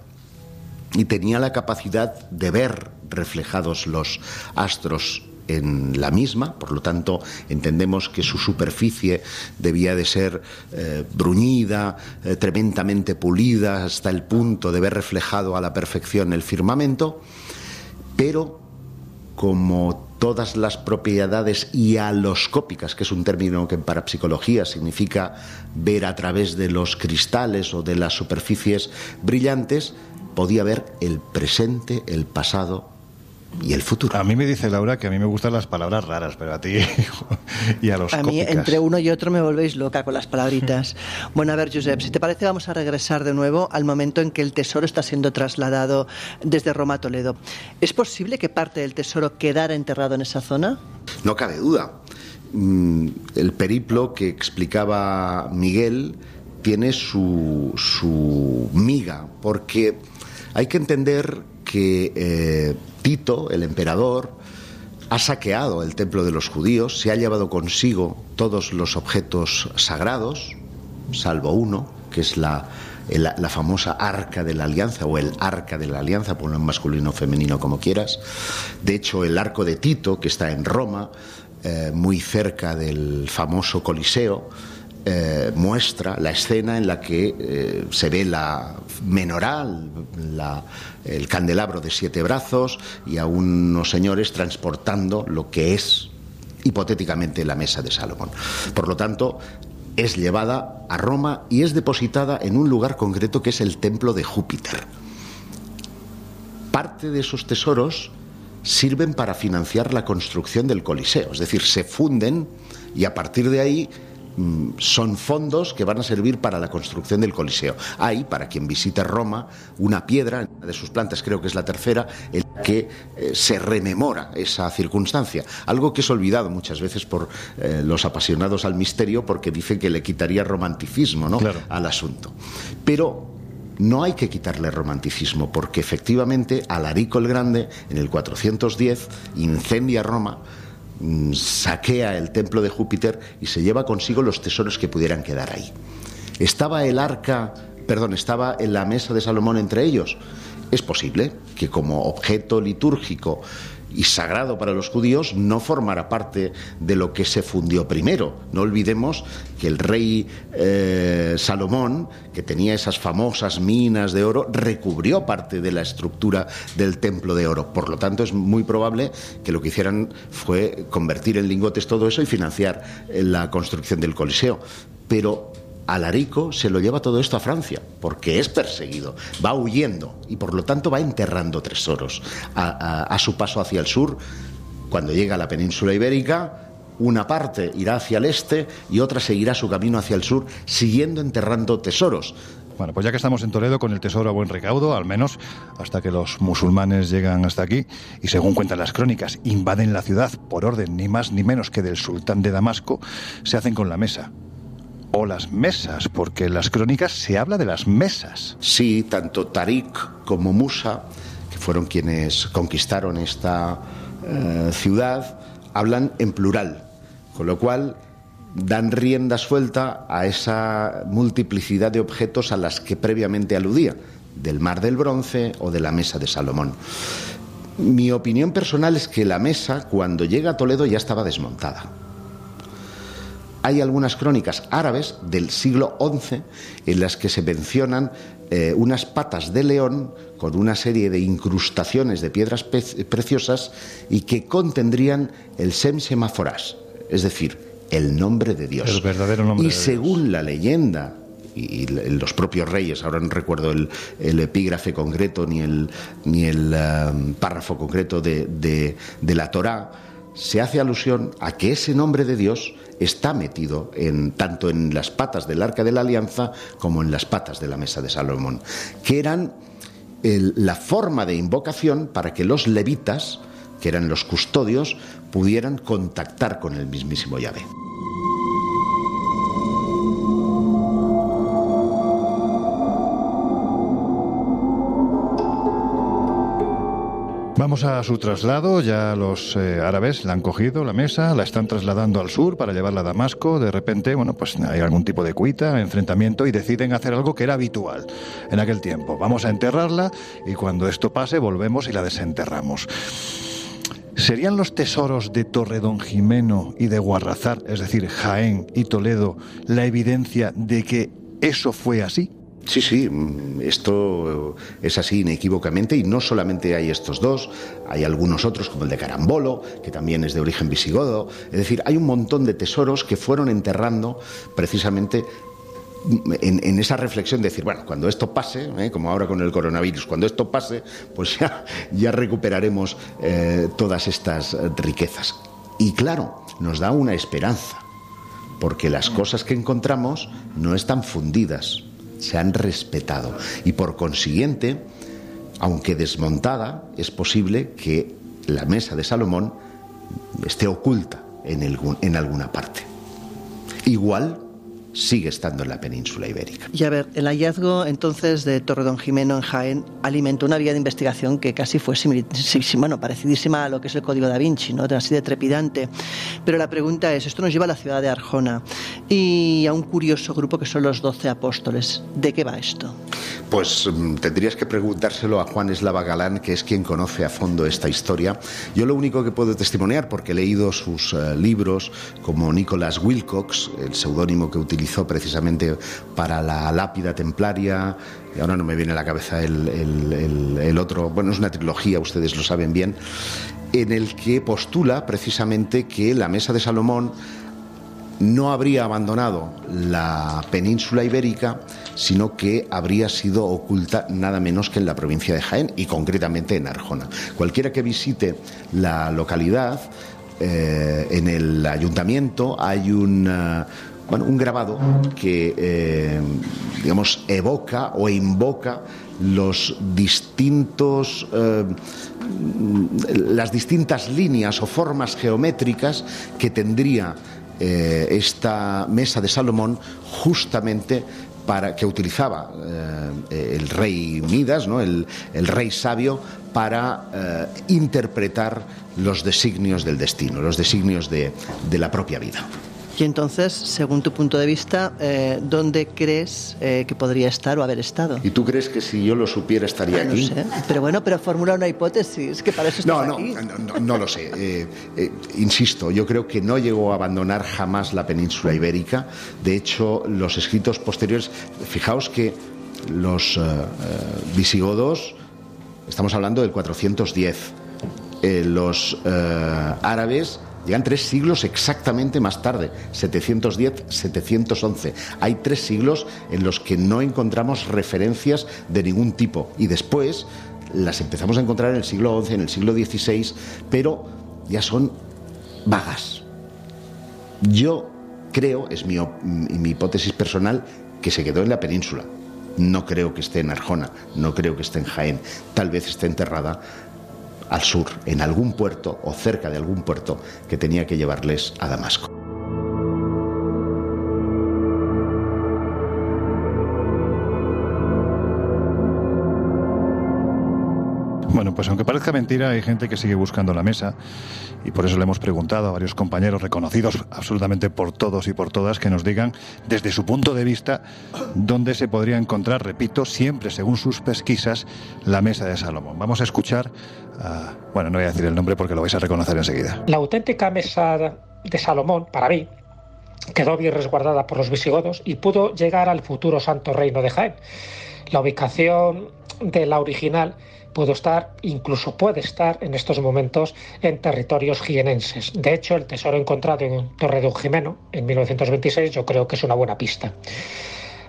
y tenía la capacidad de ver reflejados los astros en la misma, por lo tanto entendemos que su superficie debía de ser eh, bruñida, eh, tremendamente pulida hasta el punto de ver reflejado a la perfección el firmamento, pero como todas las propiedades hialoscópicas, que es un término que en parapsicología significa ver a través de los cristales o de las superficies brillantes, podía ver el presente, el pasado y el futuro. A mí me dice Laura que a mí me gustan las palabras raras, pero a ti y a los A mí, entre uno y otro, me volvéis loca con las palabritas. bueno, a ver, Josep, si te parece, vamos a regresar de nuevo al momento en que el tesoro está siendo trasladado desde Roma a Toledo. ¿Es posible que parte del tesoro quedara enterrado en esa zona? No cabe duda. Mm, el periplo que explicaba Miguel tiene su, su miga, porque hay que entender que eh, Tito, el emperador, ha saqueado el templo de los judíos, se ha llevado consigo todos los objetos sagrados, salvo uno, que es la, la, famosa arca de la alianza o el arca de la alianza, ponlo en masculino o femenino como quieras. De hecho, el arco de Tito, que está en Roma, eh, muy cerca del famoso Coliseo, eh, muestra la escena en la que eh, se ve la menoral, el candelabro de siete brazos y a unos señores transportando lo que es hipotéticamente la mesa de Salomón. Por lo tanto, es llevada a Roma y es depositada en un lugar concreto que es el templo de Júpiter. Parte de esos tesoros sirven para financiar la construcción del Coliseo, es decir, se funden y a partir de ahí son fondos que van a servir para la construcción del Coliseo. Hay, para quien visite Roma, una piedra de sus plantas, creo que es la tercera, en la que eh, se rememora esa circunstancia. Algo que es olvidado muchas veces por eh, los apasionados al misterio porque dicen que le quitaría romanticismo ¿no? al asunto. Pero no hay que quitarle romanticismo, porque efectivamente Alarico el Grande, en el 410, incendia Roma, mm, saquea el templo de Júpiter y se lleva consigo los tesoros que pudieran quedar ahí. ¿Estaba el arca, perdón, estaba en la mesa de Salomón entre ellos? Es posible que como objeto litúrgico y sagrado para los judíos no formará parte de lo que se fundió primero. No olvidemos que el rey eh, Salomón, que tenía esas famosas minas de oro, recubrió parte de la estructura del templo de oro. Por lo tanto, es muy probable que lo que hicieran fue convertir en lingotes todo eso y financiar eh, la construcción del Coliseo. Pero Alarico se lo lleva todo esto a Francia, porque es perseguido, va huyendo y por lo tanto va enterrando tesoros a, su paso hacia el sur. Cuando llega a la península ibérica, una parte irá hacia el este y otra seguirá su camino hacia el sur, siguiendo enterrando tesoros. Bueno, pues ya que estamos en Toledo con el tesoro a buen recaudo, al menos hasta que los musulmanes llegan hasta aquí y según cuentan las crónicas, invaden la ciudad por orden ni más ni menos que del sultán de Damasco, se hacen con la mesa o las mesas, porque en las crónicas se habla de las mesas. Sí, tanto Tarik como Musa, que fueron quienes conquistaron esta eh, ciudad, hablan en plural, con lo cual dan rienda suelta a esa multiplicidad de objetos a las que previamente aludía, del mar del bronce o de la mesa de Salomón. Mi opinión personal es que la mesa, cuando llega a Toledo, ya estaba desmontada hay algunas crónicas árabes del siglo XI en las que se mencionan eh, unas patas de león con una serie de incrustaciones de piedras preciosas y que contendrían el Sem Semaforas, es decir, el nombre de Dios. El verdadero nombre y según la leyenda y los propios reyes, ahora no recuerdo el, epígrafe concreto ni el, ni el um, párrafo concreto de, de la Torá, se hace alusión a que ese nombre de Dios está metido en, tanto en las patas del arca de la alianza como en las patas de la mesa de Salomón, que eran la forma de invocación para que los levitas, que eran los custodios, pudieran contactar con el mismísimo Yahvé. Vamos a su traslado, ya los eh, árabes la han cogido, la mesa, la están trasladando al sur para llevarla a Damasco. De repente, bueno, pues hay algún tipo de cuita, enfrentamiento y deciden hacer algo que era habitual en aquel tiempo. Vamos a enterrarla y cuando esto pase volvemos y la desenterramos. ¿Serían los tesoros de Torre Don Jimeno y de Guarrazar, es decir, Jaén y Toledo, la evidencia de que eso fue así? Sí, sí, esto es así inequívocamente y no solamente hay estos dos, hay algunos otros como el de Carambolo, que también es de origen visigodo, es decir, hay un montón de tesoros que fueron enterrando precisamente en, esa reflexión de decir, bueno, cuando esto pase, ¿eh? como ahora con el coronavirus, cuando esto pase, pues ya, ya recuperaremos eh, todas estas riquezas. Y claro, nos da una esperanza, porque las cosas que encontramos no están fundidas, se han respetado. Y por consiguiente, aunque desmontada, es posible que la mesa de Salomón esté oculta en, en alguna parte. Igual sigue estando en la península ibérica. Y a ver, el hallazgo entonces de Torre Don Jimeno en Jaén alimentó una vía de investigación que casi fue bueno, parecidísima a lo que es el Código da Vinci, ¿no? así de trepidante. Pero la pregunta es, esto nos lleva a la ciudad de Arjona y a un curioso grupo que son los doce apóstoles. ¿De qué va esto? Pues mm, tendrías que preguntárselo a Juan Eslava Galán, que es quien conoce a fondo esta historia. Yo lo único que puedo testimoniar, porque he leído sus eh, libros, como Nicholas Wilcox, el seudónimo que utiliza precisamente para la lápida templaria, y ahora no me viene a la cabeza el, otro, bueno, es una trilogía, ustedes lo saben bien, en el que postula precisamente que la Mesa de Salomón no habría abandonado la península ibérica, sino que habría sido oculta nada menos que en la provincia de Jaén y concretamente en Arjona. Cualquiera que visite la localidad, eh, en el ayuntamiento hay un, bueno, un grabado que, eh, digamos, evoca o invoca los distintos, eh, las distintas líneas o formas geométricas que tendría eh, esta mesa de Salomón justamente para, que utilizaba el rey Midas, ¿no? el, rey sabio, para interpretar los designios del destino, los designios de la propia vida. Y entonces, según tu punto de vista, eh, ¿dónde crees eh, que podría estar o haber estado? ¿Y tú crees que si yo lo supiera estaría aquí? No sé. Pero bueno, pero formula una hipótesis, que para eso no, no, No, no, lo sé. Eh, insisto, yo creo que no llegó a abandonar jamás la península ibérica. De hecho, los escritos posteriores, fijaos que los visigodos, estamos hablando del 410, los árabes Llegan tres siglos exactamente más tarde, 710-711. Hay tres siglos en los que no encontramos referencias de ningún tipo. Y después las empezamos a encontrar en el siglo XI, en el siglo XVI, pero ya son vagas. Yo creo, es mi, mi hipótesis personal, que se quedó en la península. No creo que esté en Arjona, no creo que esté en Jaén. Tal vez esté enterrada al sur, en algún puerto o cerca de algún puerto que tenía que llevarles a Damasco. Bueno, pues aunque parezca mentira, hay gente que sigue buscando la mesa y por eso le hemos preguntado a varios compañeros reconocidos absolutamente por todos y por todas que nos digan desde su punto de vista dónde se podría encontrar, repito, siempre según sus pesquisas, la mesa de Salomón. Vamos a escuchar, bueno, no voy a decir el nombre porque lo vais a reconocer enseguida. La auténtica mesa de Salomón, para mí, quedó bien resguardada por los visigodos y pudo llegar al futuro santo reino de Jaén. La ubicación de la original pudo estar, incluso puede estar en estos momentos en territorios jienenses. De hecho, el tesoro encontrado en Torre de Jimeno en 1926 yo creo que es una buena pista.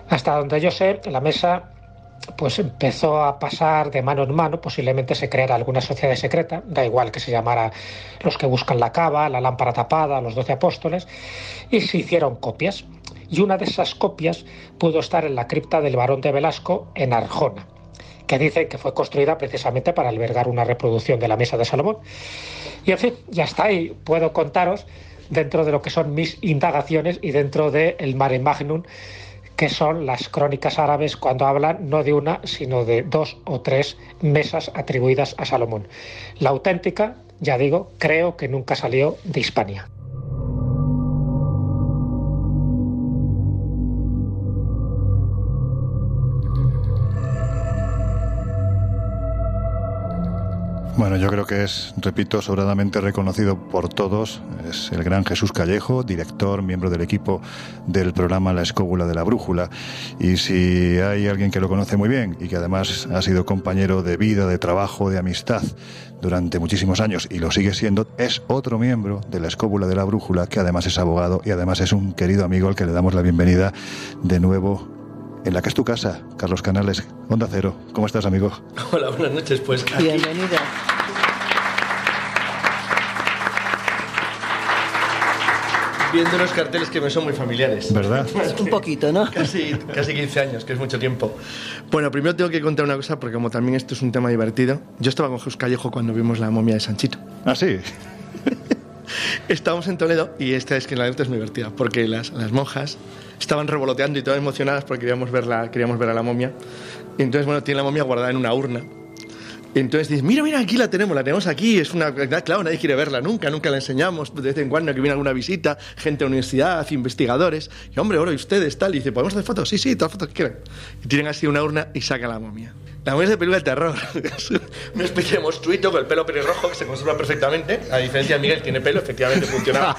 Hasta donde yo sé, la mesa pues empezó a pasar de mano en mano, posiblemente se creara alguna sociedad secreta, da igual que se llamara los que buscan la cava, la lámpara tapada, los doce apóstoles, y se hicieron copias. Y una de esas copias pudo estar en la cripta del barón de Velasco en Arjona que dicen que fue construida precisamente para albergar una reproducción de la Mesa de Salomón. Y en fin, ya está, y puedo contaros dentro de lo que son mis indagaciones y dentro del el Mare Magnum, que son las crónicas árabes cuando hablan no de una, sino de dos o tres mesas atribuidas a Salomón. La auténtica, ya digo, creo que nunca salió de Hispania. Bueno, yo creo que es, repito, sobradamente reconocido por todos. Es el gran Jesús Callejo, director, miembro del equipo del programa La Escóbula de la Brújula. Y si hay alguien que lo conoce muy bien y que además ha sido compañero de vida, de trabajo, de amistad durante muchísimos años y lo sigue siendo, es otro miembro de la Escóbula de la Brújula que además es abogado y además es un querido amigo al que le damos la bienvenida de nuevo en la que es tu casa, Carlos Canales, Onda Cero. ¿Cómo estás, amigo? Hola, buenas noches. Pues aquí... Bienvenida. Viendo unos carteles que me son muy familiares. ¿Verdad? Un poquito, ¿no? Casi, casi 15 años, que es mucho tiempo. Bueno, primero tengo que contar una cosa, porque como también esto es un tema divertido, yo estaba con Jesús Callejo cuando vimos la momia de Sanchito. ¿Ah, sí? Estábamos en Toledo y esta es que la anécdota es muy divertida, porque las, las monjas estaban revoloteando y todas emocionadas porque queríamos, verla, queríamos ver a la momia. Y entonces, bueno, tiene la momia guardada en una urna. Y entonces dices, mira, mira, aquí la tenemos, la tenemos aquí, es una... Claro, nadie quiere verla nunca, nunca la enseñamos, de vez en cuando que viene alguna visita, gente de universidad, investigadores, y hombre, ahora y ustedes, tal, y dice, ¿podemos hacer fotos? Sí, sí, todas las fotos que quieran. Y tienen así una urna y saca la momia. La momia es de película de terror. Una especie de monstruito con el pelo pelirrojo que se conserva perfectamente. A diferencia de Miguel, tiene pelo, efectivamente funcionaba.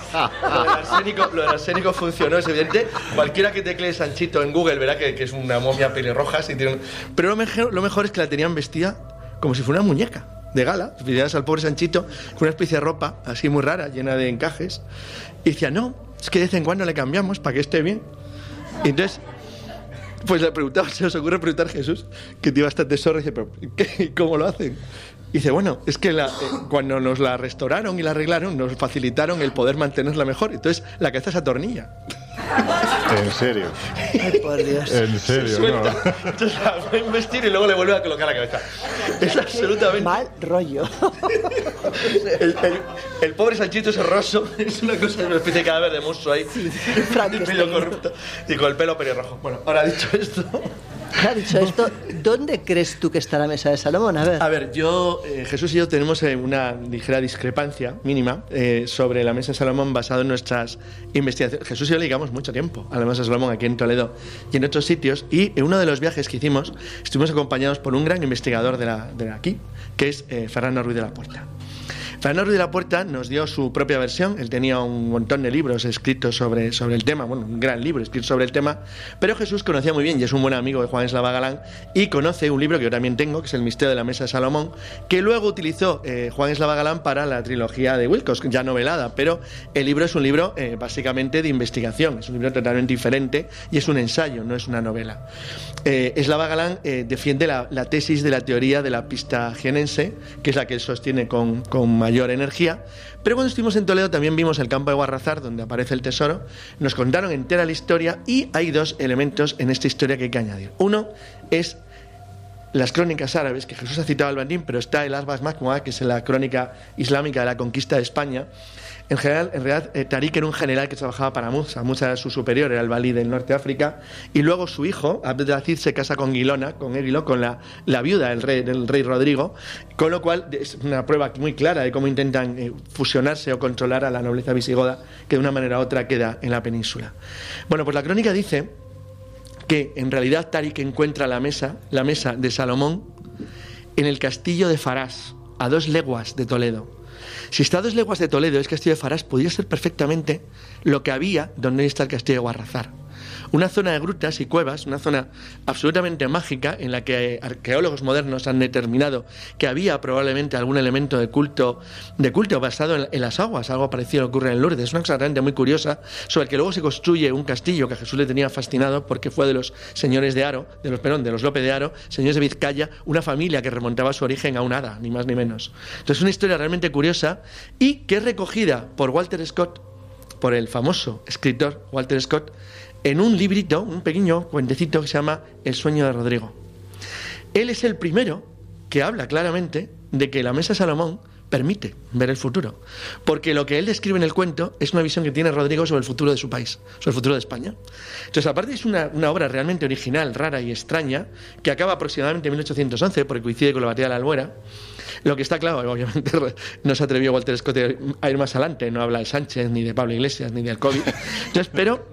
Lo del arsénico, funcionó, es evidente. Cualquiera que teclee Sanchito en Google verá que, que es una momia pelirroja. tiene Pero lo mejor, lo mejor es que la tenían vestida como si fuera una muñeca de gala. Veías al pobre Sanchito con una especie de ropa así muy rara, llena de encajes. Y decía, no, es que de vez en cuando le cambiamos para que esté bien. Y entonces pues le preguntaba, se os ocurre preguntar a Jesús, que tiene bastante sorra, y dice, pero ¿cómo lo hacen? Y dice, bueno, es que eh, cuando nos la restauraron y la arreglaron, nos facilitaron el poder mantenerla mejor. Entonces, la cabeza se atornilla. En serio. Ay, por Dios. En serio, Suelta. no. Entonces la va a investir y luego le vuelve a colocar la cabeza. Es absolutamente. Mal rollo. El, el- el pobre Sanchito es roso, es una cosa, una especie de cadáver de monstruo ahí. Frankenstein. medio corrupto. Y con el pelo pelirrojo. Bueno, ahora dicho esto. Ha dicho esto, ¿dónde crees tú que está la mesa de Salomón? A ver. A ver, yo, eh, Jesús y yo tenemos eh, una ligera discrepancia mínima eh, sobre la mesa de Salomón basado en nuestras investigaciones. Jesús y yo le mucho tiempo a la mesa de Salomón aquí en Toledo y en otros sitios. Y en uno de los viajes que hicimos estuvimos acompañados por un gran investigador de, la, de aquí, que es eh, Fernando Ruiz de la Puerta. Ruiz de la Puerta nos dio su propia versión. Él tenía un montón de libros escritos sobre, sobre el tema, bueno, un gran libro escrito sobre el tema. Pero Jesús conocía muy bien y es un buen amigo de Juan Eslava Galán y conoce un libro que yo también tengo, que es El misterio de la mesa de Salomón, que luego utilizó eh, Juan Eslava Galán para la trilogía de Wilcox, ya novelada. Pero el libro es un libro eh, básicamente de investigación, es un libro totalmente diferente y es un ensayo, no es una novela. Eh, Eslava Galán eh, defiende la, la tesis de la teoría de la pista genense, que es la que él sostiene con, con mayor energía. Pero cuando estuvimos en Toledo también vimos el campo de Guarrazar, donde aparece el tesoro. Nos contaron entera la historia y hay dos elementos en esta historia que hay que añadir. Uno es las crónicas árabes, que Jesús ha citado al Bandín, pero está el Arbas Makmua, que es la crónica islámica de la conquista de España. En general, en realidad, eh, Tariq era un general que trabajaba para Musa. Musa era su superior, era el valí del norte de África. Y luego su hijo, Abdelaziz, se casa con Guilona, con Egilo, con la, la viuda del rey, del rey Rodrigo. Con lo cual, es una prueba muy clara de cómo intentan eh, fusionarse o controlar a la nobleza visigoda, que de una manera u otra queda en la península. Bueno, pues la crónica dice que en realidad Tariq encuentra la mesa, la mesa de Salomón, en el castillo de Farás, a dos leguas de Toledo. Si está dos leguas de Toledo, es castillo de Farás, podría ser perfectamente lo que había donde está el castillo de Guarrazar. Una zona de grutas y cuevas, una zona absolutamente mágica en la que arqueólogos modernos han determinado que había probablemente algún elemento de culto, de culto basado en, las aguas, algo parecido ocurre en Lourdes. Es una cosa realmente muy curiosa, sobre el que luego se construye un castillo que a Jesús le tenía fascinado porque fue de los señores de Aro, de los, perdón, de los López de Aro, señores de Vizcaya, una familia que remontaba su origen a un hada, ni más ni menos. Entonces es una historia realmente curiosa y que es recogida por Walter Scott, por el famoso escritor Walter Scott, en un librito, un pequeño cuentecito que se llama El sueño de Rodrigo. Él es el primero que habla claramente de que la mesa de Salomón permite ver el futuro, porque lo que él describe en el cuento es una visión que tiene Rodrigo sobre el futuro de su país, sobre el futuro de España. Entonces, aparte es una, una obra realmente original, rara y extraña, que acaba aproximadamente en 1811, porque coincide con la batalla de la Albuera. Lo que está claro, obviamente no se atrevió Walter Scott a ir más adelante, no habla de Sánchez, ni de Pablo Iglesias, ni del COVID. Entonces, pero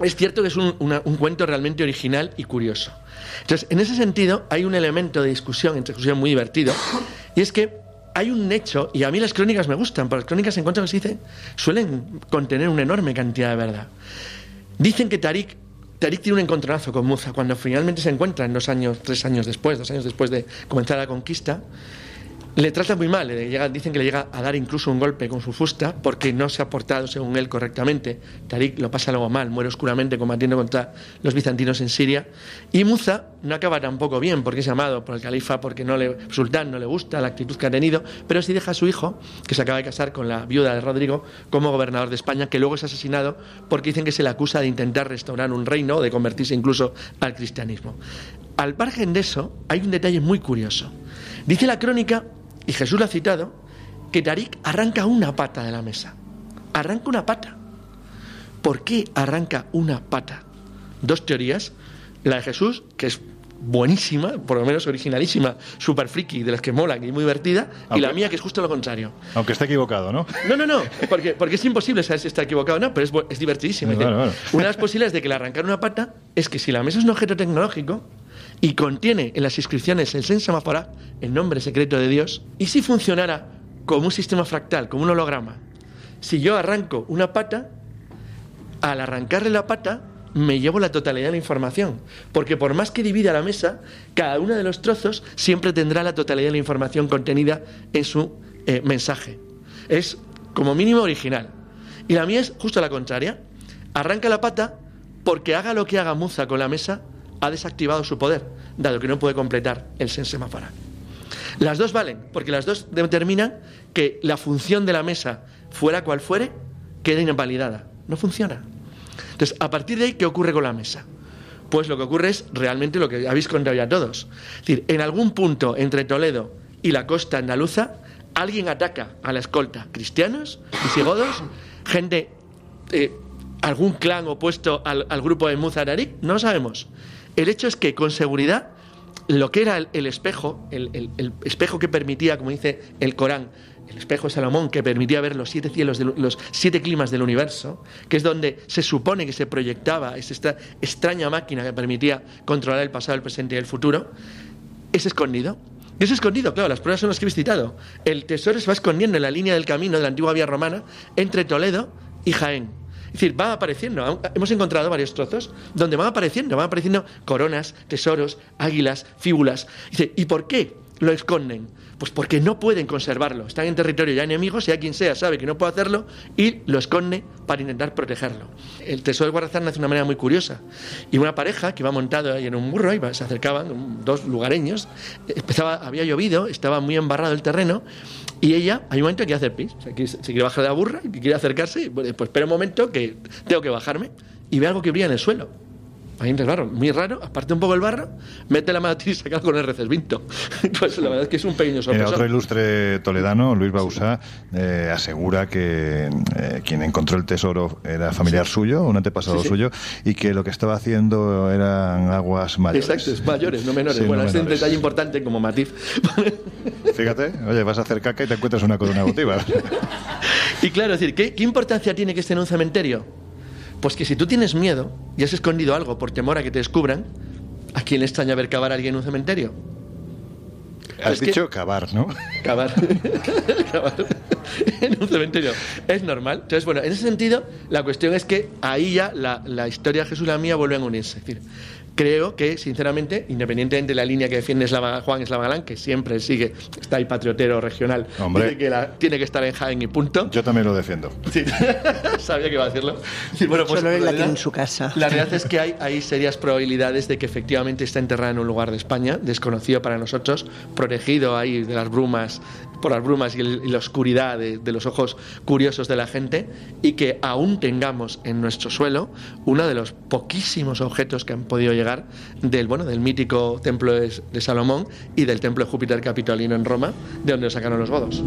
es cierto que es un, un cuento realmente original y curioso. Entonces, en ese sentido, hay un elemento de discusión, entre discusión muy divertido, y es que hay un hecho, y a mí las crónicas me gustan, porque las crónicas en cuanto que se dice suelen contener una enorme cantidad de verdad. Dicen que Tarik, Tarik tiene un encontronazo con Muza cuando finalmente se encuentran dos años, tres años después, dos años después de comenzar la conquista. Le trata muy mal, le dicen que le llega a dar incluso un golpe con su fusta porque no se ha portado según él correctamente. Tarik lo pasa luego mal, muere oscuramente combatiendo contra los bizantinos en Siria. Y Muza no acaba tampoco bien porque es llamado por el califa porque no le, sultán no le gusta la actitud que ha tenido, pero sí deja a su hijo, que se acaba de casar con la viuda de Rodrigo, como gobernador de España, que luego es asesinado porque dicen que se le acusa de intentar restaurar un reino o de convertirse incluso al cristianismo. Al margen de eso, hay un detalle muy curioso. Dice la crónica, y Jesús lo ha citado, que Tarik arranca una pata de la mesa. Arranca una pata. ¿Por qué arranca una pata? Dos teorías. La de Jesús, que es buenísima, por lo menos originalísima, super friki, de las que mola y muy divertida, y la mía, que es justo lo contrario. Aunque está equivocado, ¿no? No, no, no, porque, porque es imposible saber si está equivocado o no, pero es, es Dice, vale. Una de las posibilidades de que le arrancar una pata es que si la mesa es un objeto tecnológico y contiene en las inscripciones el sen semaphora, el nombre secreto de Dios, y si funcionara como un sistema fractal, como un holograma, si yo arranco una pata, al arrancarle la pata, me llevo la totalidad de la información. Porque por más que divida la mesa, cada uno de los trozos siempre tendrá la totalidad de la información contenida en su eh, mensaje. Es como mínimo original. Y la mía es justo la contraria. Arranca la pata porque haga lo que haga Muza con la mesa, ha desactivado su poder, dado que no puede completar el sen semaphora. Las dos valen, porque las dos determinan que la función de la mesa, fuera cual fuere, queda invalidada. No funciona. Entonces, a partir de ahí, ¿qué ocurre con la mesa? Pues lo que ocurre es realmente lo que habéis contado ya todos. Es decir, en algún punto entre Toledo y la costa andaluza, alguien ataca a la escolta. Cristianos, visigodos, gente, eh, algún clan opuesto al, grupo de Muzararik, no lo sabemos. El hecho es que con seguridad lo que era el, espejo, el, espejo que permitía, como dice el Corán, el espejo de Salomón que permitía ver los siete cielos, los siete climas del universo, que es donde se supone que se proyectaba esta extraña máquina que permitía controlar el pasado, el presente y el futuro, es escondido. Y es escondido, claro, las pruebas son las que he citado. El tesoro se va escondiendo en la línea del camino de la antigua vía romana entre Toledo y Jaén. Es decir, va apareciendo. Hemos encontrado varios trozos donde van apareciendo, van apareciendo coronas, tesoros, águilas, fíbulas. Dice, ¿y por qué lo esconden? Pues porque no pueden conservarlo. Están en territorio ya enemigo, sea quien sea sabe que no puede hacerlo y lo esconde para intentar protegerlo. El tesoro de Guarrazán nace de una manera muy curiosa. Y una pareja que iba montado ahí en un burro, y se acercaban dos lugareños, había llovido, estaba muy embarrado el terreno y ella, hay un momento que quiere hacer pis, se quiere bajar de la burra y quiere acercarse, pues espera un momento que tengo que bajarme y ve algo que brilla en el suelo Muy raro, aparte un poco el barro, mete la mano y saca con el recesvinto. pues la verdad es que es un pequeño sorpresa. otro ilustre toledano, Luis Bausá, eh, asegura que eh, quien encontró el tesoro era familiar suyo, un antepasado suyo, y que lo que estaba haciendo eran aguas mayores. Exacto, mayores, no menores. bueno, es un detalle importante como matiz. Fíjate, oye, vas a hacer caca y te encuentras una corona votiva. y claro, es decir, ¿qué, ¿qué importancia tiene que esté en un cementerio? Pues que si tú tienes miedo y has escondido algo por temor a que te descubran, ¿a quién le extraña ver cavar a alguien en un cementerio? Has dicho cavar, ¿no? Cavar. cavar. en un cementerio. Es normal. Entonces, bueno, en ese sentido, la cuestión es que ahí ya la, la historia de Jesús y la mía vuelven a unirse. Es decir, creo que, sinceramente, independientemente de la línea que defiende Juan Eslava que siempre sigue, está ahí patriotero regional, Hombre. que tiene que estar en Jaén y punto. Yo también lo defiendo. sabía que iba a decirlo. bueno, pues, Solo la en su casa. La realidad es que hay, hay serias probabilidades de que efectivamente está enterrada en un lugar de España, desconocido para nosotros, protegido ahí de las brumas por las brumas y, la oscuridad de, los ojos curiosos de la gente y que aún tengamos en nuestro suelo uno de los poquísimos objetos que han podido llegar del, bueno, del mítico templo de, Salomón y del templo de Júpiter Capitolino en Roma, de donde sacaron los godos.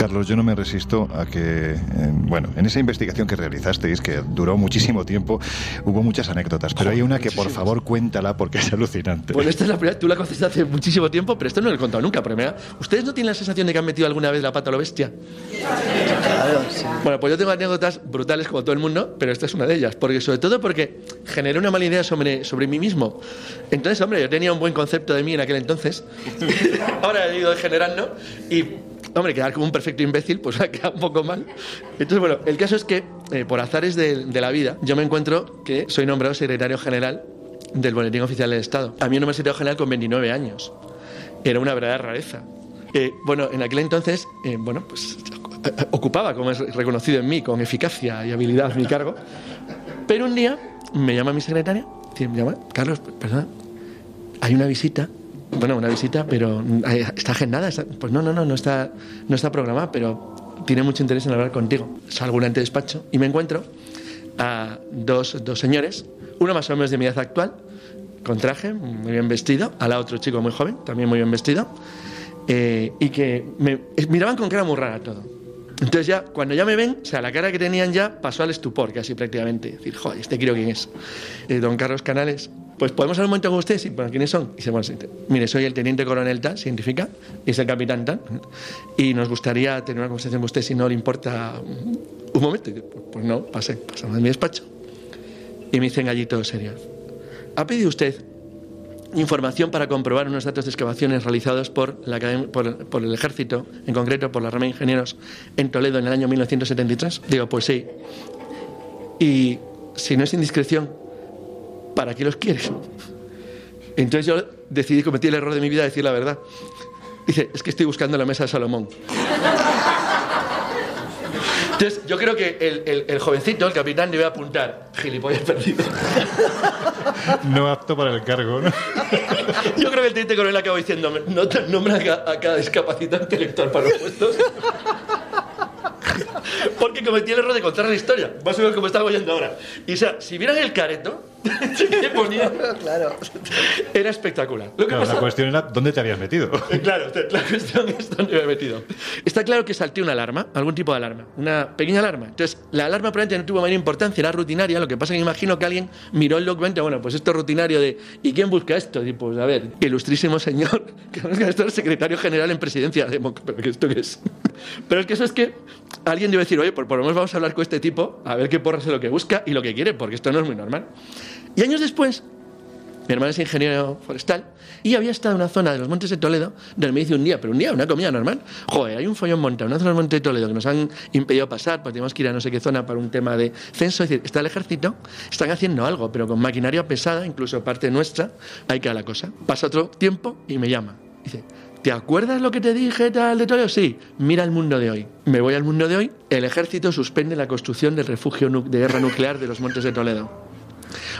Carlos, yo no me resisto a que, bueno, en esa investigación que realizasteis, que duró muchísimo tiempo, hubo muchas anécdotas, pero hay una que por favor cuéntala porque es alucinante. Bueno, esta es la primera, tú la conoces hace muchísimo tiempo, pero esto no lo he contado nunca. Pero ¿Ustedes no tienen la sensación de que han metido alguna vez la pata a lo bestia? Claro, sí. Bueno, pues yo tengo anécdotas brutales como todo el mundo, pero esta es una de ellas, porque sobre todo porque generé una mala idea sobre, sobre mí mismo. Entonces, hombre, yo tenía un buen concepto de mí en aquel entonces. Ahora he ido degenerando y hombre, quedar como un perfecto imbécil, pues ha quedado un poco mal. Entonces, bueno, el caso es que, eh, por azares de, la vida, yo me encuentro que soy nombrado secretario general del Boletín Oficial del Estado. A mí un secretario general con 29 años. Era una verdadera rareza. Eh, bueno, en aquel entonces, eh, bueno, pues ocupaba, como es reconocido en mí, con eficacia y habilidad mi cargo. Pero un día me llama mi secretaria, me llama, Carlos, perdona, hay una visita bueno, una visita, pero ¿está agendada? Pues no, no, no, no está, no está programada, pero tiene mucho interés en hablar contigo. Salgo un despacho y me encuentro a dos, dos señores, uno más o menos de mi edad actual, con traje, muy bien vestido, a la otro chico muy joven, también muy bien vestido, eh, y que me miraban con cara muy rara todo. Entonces ya, cuando ya me ven, o sea, la cara que tenían ya pasó al estupor, casi prácticamente. decir, joder, este quiero quién es. Eh, don Carlos Canales, pues podemos hablar un momento con usted, bueno, ¿quiénes son? Y se bueno, mire, soy el teniente coronel tal, científica, y es el capitán tal, y nos gustaría tener una conversación con usted si no le importa un momento. pues no, pase, pasamos de mi despacho. Y me dicen allí todo serio. ¿Ha pedido usted información para comprobar unos datos de excavaciones realizados por, la, por, por, el ejército, en concreto por la rama de ingenieros en Toledo en el año 1973? Digo, pues sí. Y si no es indiscreción, ¿para qué los quieres? Entonces yo decidí cometer el error de mi vida de decir la verdad. Dice, es que estoy buscando la mesa de Salomón. Entonces, yo creo que el, el, jovencito, el capitán, debe apuntar, gilipollas perdido. No apto para el cargo, ¿no? Yo creo que el teniente coronel acabó diciendo, no nombra a cada discapacitante intelectual para los puestos. Porque cometí el error de contar la historia, más o menos como estaba oyendo ahora. Y o sea, si vieran el careto, claro. Era espectacular. La cuestión era dónde te habías metido. Claro, la cuestión es dónde me había metido. Está claro que salté una alarma, algún tipo de alarma, una pequeña alarma. Entonces, la alarma probablemente no tuvo mayor importancia, era rutinaria. Lo que pasa es que imagino que alguien miró el documento, bueno, pues esto es rutinario de ¿y quién busca esto? Y pues, a ver, ilustrísimo señor, que esto es el secretario general en presidencia. ¿Pero esto qué es? Pero es que eso es que alguien debe decir, oye, por, por lo menos vamos a hablar con este tipo, a ver qué porras es lo que busca y lo que quiere, porque esto no es muy normal. Y años después, mi hermano es ingeniero forestal y había estado en una zona de los Montes de Toledo donde me dice un día, pero un día, una comida normal. Joder, hay un follón montado en una zona de los Montes de Toledo que nos han impedido pasar, pues tenemos que ir a no sé qué zona para un tema de censo. Es decir, está el ejército, están haciendo algo, pero con maquinaria pesada, incluso parte nuestra, hay que a la cosa. Pasa otro tiempo y me llama. Dice, ¿Te acuerdas lo que te dije tal de Toledo? Sí, mira el mundo de hoy. Me voy al mundo de hoy. El ejército suspende la construcción del refugio de guerra nuclear de los Montes de Toledo.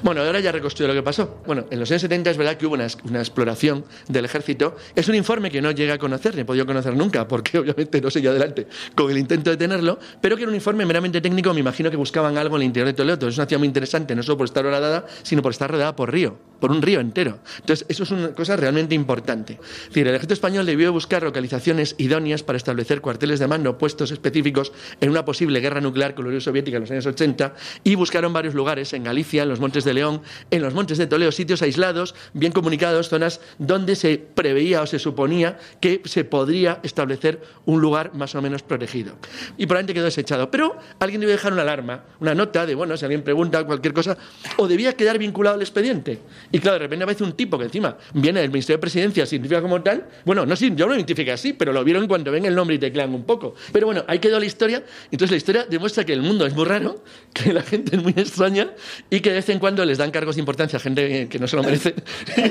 Bueno, ahora ya reconstruyo lo que pasó. Bueno, en los años 70 es verdad que hubo una, exploración del ejército. Es un informe que no llega a conocer, ni he podido conocer nunca, porque obviamente no seguí adelante con el intento de tenerlo, pero que era un informe meramente técnico. Me imagino que buscaban algo en el interior de Toledo. es una ciudad muy interesante, no solo por estar horadada, sino por estar rodeada por río, por un río entero. Entonces, eso es una cosa realmente importante. Es decir, el ejército español debió buscar localizaciones idóneas para establecer cuarteles de mando, puestos específicos en una posible guerra nuclear con la Unión Soviética en los años 80 y buscaron varios lugares en Galicia, en los Montes de León, en los Montes de Toledo, sitios aislados, bien comunicados, zonas donde se preveía o se suponía que se podría establecer un lugar más o menos protegido. Y probablemente quedó desechado. Pero alguien debe dejar una alarma, una nota de, bueno, si alguien pregunta cualquier cosa, o debía quedar vinculado al expediente. Y claro, de repente aparece un tipo que encima viene del Ministerio de Presidencia, significa como tal, bueno, no yo no lo identifique así, pero lo vieron cuando ven el nombre y teclean un poco. Pero bueno, ahí quedó la historia. Entonces la historia demuestra que el mundo es muy raro, que la gente es muy extraña y que de vez en cuando les dan cargos de importancia a gente que no se lo merece.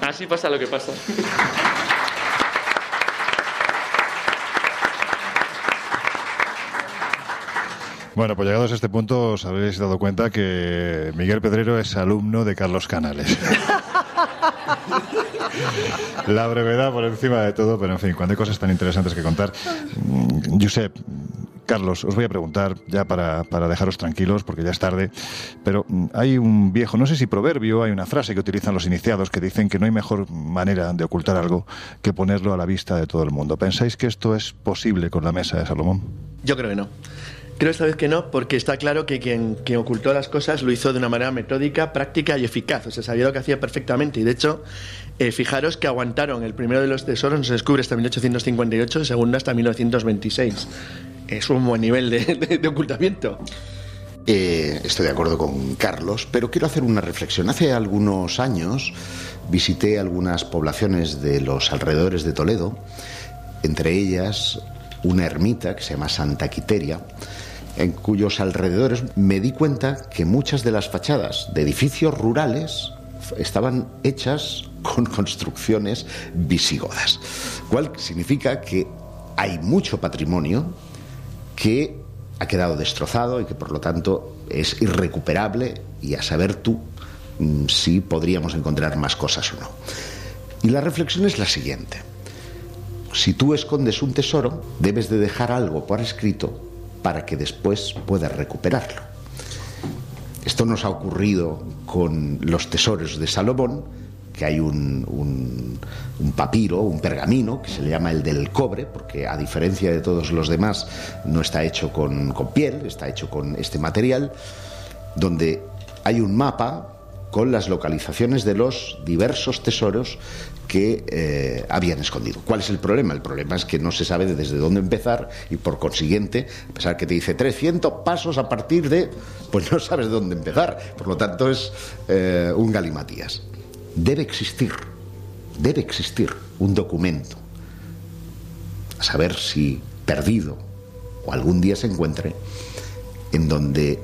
así pasa lo que pasa. Bueno, pues llegados a este punto os habréis dado cuenta que Miguel Pedrero es alumno de Carlos Canales. La brevedad por encima de todo, pero en fin, cuando hay cosas tan interesantes que contar. Mm, Josep, Carlos, os voy a preguntar ya para, para, dejaros tranquilos, porque ya es tarde, pero mm, hay un viejo, no sé si proverbio, hay una frase que utilizan los iniciados que dicen que no hay mejor manera de ocultar algo que ponerlo a la vista de todo el mundo. ¿Pensáis que esto es posible con la mesa de Salomón? Yo creo que no. Creo esta vez que no, porque está claro que quien, ocultó las cosas lo hizo de una manera metódica, práctica y eficaz. O sea, sabía lo que hacía perfectamente. Y de hecho, eh, fijaros que aguantaron. El primero de los tesoros se descubre hasta 1858, el segundo hasta 1926. Es un buen nivel de, ocultamiento. Eh, estoy de acuerdo con Carlos, pero quiero hacer una reflexión. Hace algunos años visité algunas poblaciones de los alrededores de Toledo, entre ellas una ermita que se llama Santa Quiteria, en cuyos alrededores me di cuenta que muchas de las fachadas de edificios rurales estaban hechas con construcciones visigodas, cual significa que hay mucho patrimonio que ha quedado destrozado y que por lo tanto es irrecuperable y a saber tú mm, si podríamos encontrar más cosas o no. Y la reflexión es la siguiente. Si tú escondes un tesoro, debes de dejar algo por escrito para que después puedas recuperarlo. Esto nos ha ocurrido con los tesoros de Salomón, que hay un, un, papiro, un pergamino, que se le llama el del cobre, porque a diferencia de todos los demás, no está hecho con, piel, está hecho con este material, donde hay un mapa con las localizaciones de los diversos tesoros que eh, habían escondido. ¿Cuál es el problema? El problema es que no se sabe desde dónde empezar y por consiguiente, a pesar que te dice 300 pasos a partir de, pues no sabes de dónde empezar. Por lo tanto es eh, un galimatías. Debe existir, debe existir un documento, a saber si perdido o algún día se encuentre, en donde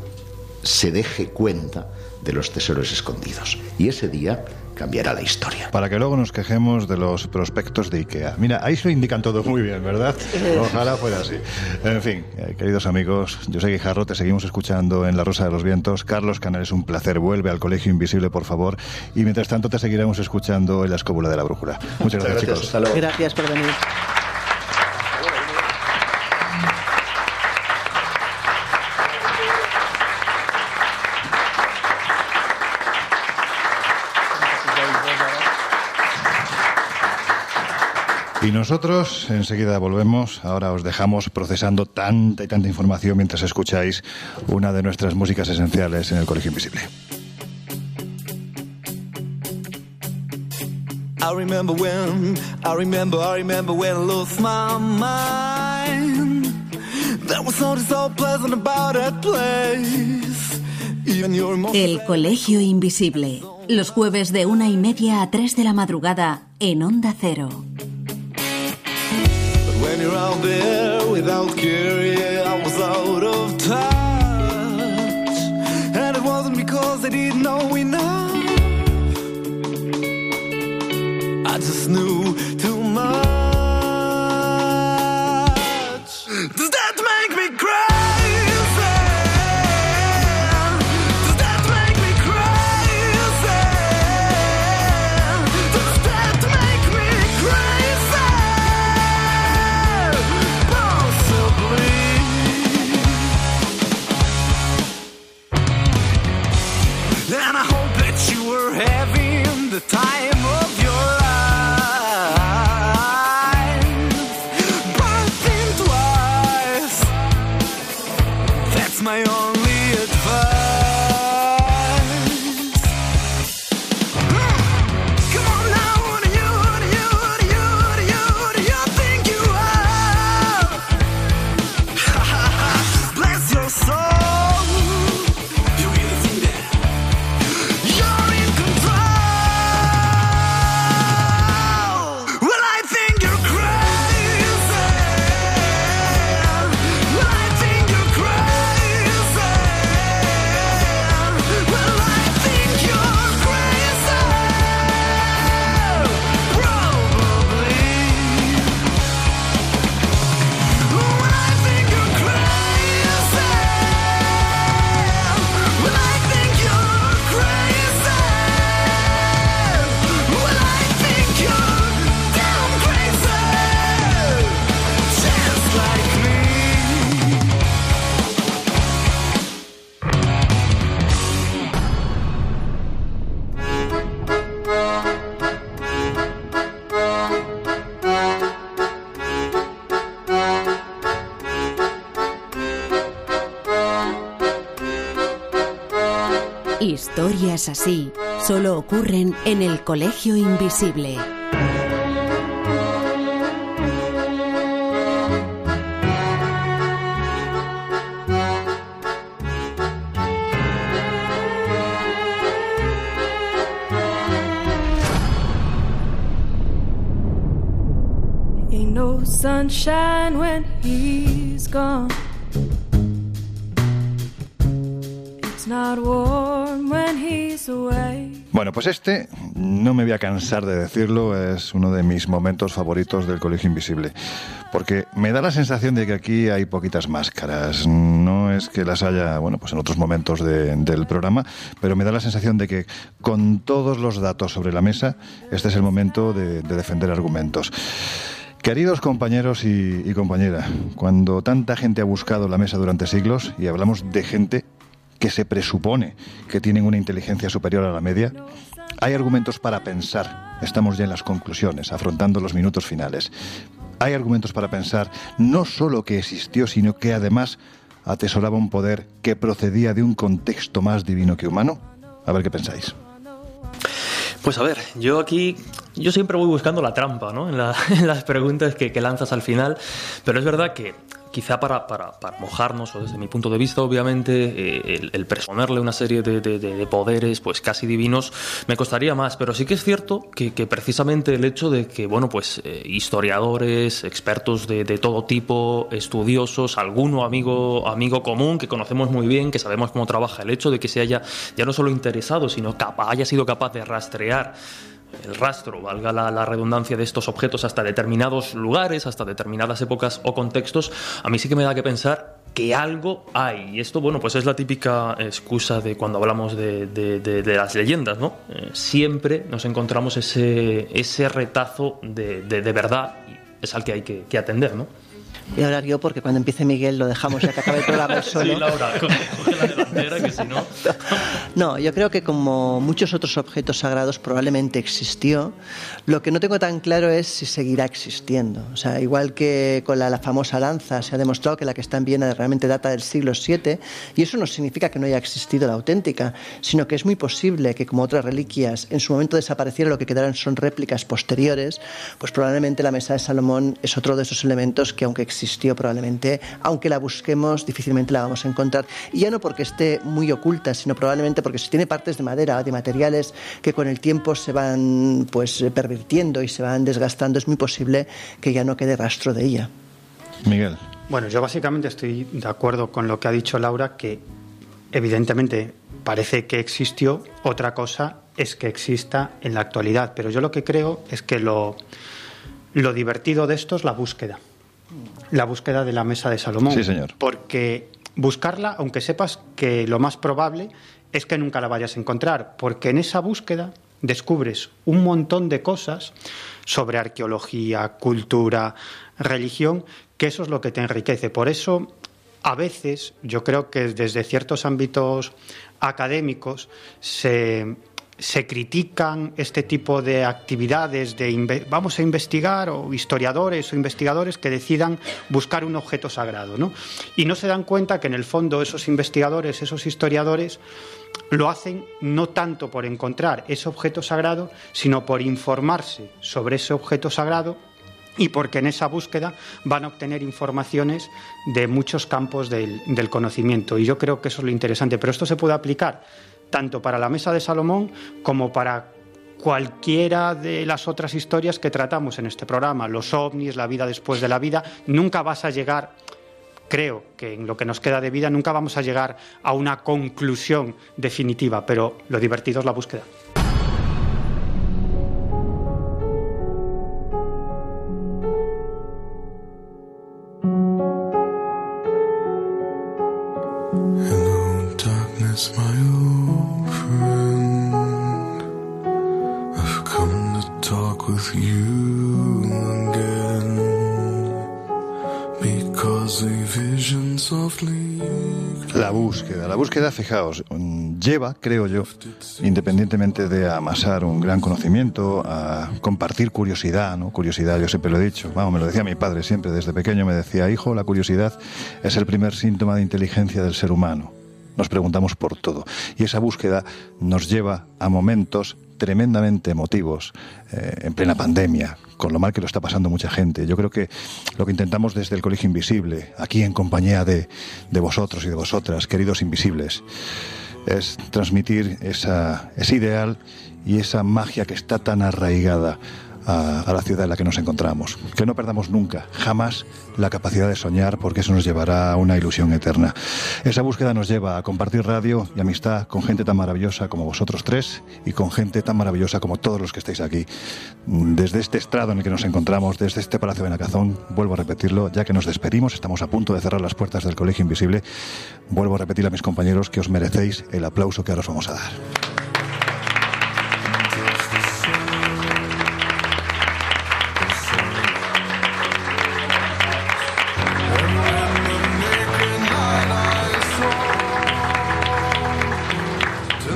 se deje cuenta de los tesoros escondidos. Y ese día cambiará la historia. Para que luego nos quejemos de los prospectos de IKEA. Mira, ahí se lo indican todo muy bien, ¿verdad? Ojalá fuera así. En fin, eh, queridos amigos, yo soy Guijarro, te seguimos escuchando en La Rosa de los Vientos. Carlos Canal es un placer, vuelve al Colegio Invisible, por favor. Y mientras tanto te seguiremos escuchando en la escóbula de la brújula. Muchas gracias, chicos. Gracias por venir. Y nosotros enseguida volvemos. Ahora os dejamos procesando tanta y tanta información mientras escucháis una de nuestras músicas esenciales en el Colegio Invisible. I remember when, I remember, I remember when I lost my mind. There was something so pleasant about that place. Even your emotions. El Colegio Invisible. Los jueves de una y media a tres de la madrugada en Onda Cero. When you're out there without care, yeah, I was out ocurren en el Colegio Invisible. Ain't no sunshine when he's gone. It's not warm when he's away. Bueno, pues este, no me voy a cansar de decirlo, es uno de mis momentos favoritos del Colegio Invisible. Porque me da la sensación de que aquí hay poquitas máscaras. No es que las haya, bueno, pues en otros momentos de- del programa, pero me da la sensación de que con todos los datos sobre la mesa, este es el momento de, de defender argumentos. Queridos compañeros y, y compañera, cuando tanta gente ha buscado la mesa durante siglos, y hablamos de gente que se presupone que tienen una inteligencia superior a la media, hay argumentos para pensar. Estamos ya en las conclusiones, afrontando los minutos finales. Hay argumentos para pensar no solo que existió, sino que además atesoraba un poder que procedía de un contexto más divino que humano. A ver qué pensáis. Pues a ver, yo aquí, yo siempre voy buscando la trampa, ¿no? En, la- en las preguntas que lanzas al final, pero es verdad que, quizá para, para, para, mojarnos, o desde mi punto de vista, obviamente, eh, el, el, una serie de, de, de, poderes pues casi divinos me costaría más, pero sí que es cierto que, que precisamente el hecho de que, bueno, pues eh, historiadores, expertos de, todo tipo, estudiosos, alguno amigo, amigo común que conocemos muy bien, que sabemos cómo trabaja, el hecho de que se haya ya no solo interesado, sino capaz, haya sido capaz de rastrear el rastro, valga la, redundancia de estos objetos hasta determinados lugares, hasta determinadas épocas o contextos, a mí sí que me da que pensar que algo hay. Y esto, bueno, pues es la típica excusa de cuando hablamos de, las leyendas, ¿no? Eh, siempre nos encontramos ese, ese retazo de, verdad es al que hay que, que atender, ¿no? Voy a hablar yo porque cuando empiece Miguel lo dejamos ya que acabe el programa solo. Sí, Laura, coge la delantera que si no... No, yo creo que como muchos otros objetos sagrados probablemente existió. Lo que no tengo tan claro es si seguirá existiendo. O sea, igual que con la, la famosa lanza se ha demostrado que la que está en Viena realmente data del siglo VII y eso no significa que no haya existido la auténtica, sino que es muy posible que como otras reliquias en su momento desapareciera lo que quedaran son réplicas posteriores, pues probablemente la mesa de Salomón es otro de esos elementos que aunque existió probablemente, aunque la busquemos, difícilmente la vamos a encontrar. Y ya no porque esté muy oculta, sino probablemente porque si tiene partes de madera o de materiales que con el tiempo se van pues pervirtiendo y se van desgastando, es muy posible que ya no quede rastro de ella. Miguel. Bueno, yo básicamente estoy de acuerdo con lo que ha dicho Laura, que evidentemente parece que existió, otra cosa es que exista en la actualidad, pero yo lo que creo es que lo, lo divertido de esto es la búsqueda la búsqueda de la mesa de Salomón. Sí, señor. Porque buscarla, aunque sepas que lo más probable es que nunca la vayas a encontrar, porque en esa búsqueda descubres un montón de cosas sobre arqueología, cultura, religión, que eso es lo que te enriquece. Por eso, a veces, yo creo que desde ciertos ámbitos académicos se se critican este tipo de actividades de vamos a investigar o historiadores o investigadores que decidan buscar un objeto sagrado, ¿no? Y no se dan cuenta que en el fondo esos investigadores, esos historiadores lo hacen no tanto por encontrar ese objeto sagrado, sino por informarse sobre ese objeto sagrado y porque en esa búsqueda van a obtener informaciones de muchos campos del, del conocimiento. Y yo creo que eso es lo interesante. Pero esto se puede aplicar tanto para la Mesa de Salomón como para cualquiera de las otras historias que tratamos en este programa, los ovnis, la vida después de la vida, nunca vas a llegar, creo que en lo que nos queda de vida, nunca vamos a llegar a una conclusión definitiva, pero lo divertido es la búsqueda. La búsqueda, la búsqueda, fijaos, mm, lleva, creo yo, independientemente de amasar un gran conocimiento, a compartir curiosidad, ¿no? Curiosidad, yo siempre lo he dicho, vamos, me lo decía mi padre siempre, desde pequeño me decía, hijo, la curiosidad es el primer síntoma de inteligencia del ser humano. Nos preguntamos por todo. Y esa búsqueda nos lleva a momentos tremendamente emotivos eh, en plena pandemia, con lo mal que lo está pasando mucha gente. Yo creo que lo que intentamos desde el Colegio Invisible, aquí en compañía de, de vosotros y de vosotras, queridos invisibles, es transmitir esa, ese ideal y esa magia que está tan arraigada a, la ciudad en la que nos encontramos. Que no perdamos nunca, jamás, la capacidad de soñar, porque eso nos llevará a una ilusión eterna. Esa búsqueda nos lleva a compartir radio y amistad con gente tan maravillosa como vosotros tres y con gente tan maravillosa como todos los que estáis aquí. Desde este estrado en el que nos encontramos, desde este Palacio de Nacazón, vuelvo a repetirlo, ya que nos despedimos, estamos a punto de cerrar las puertas del Colegio Invisible, vuelvo a repetir a mis compañeros que os merecéis el aplauso que ahora os vamos a dar.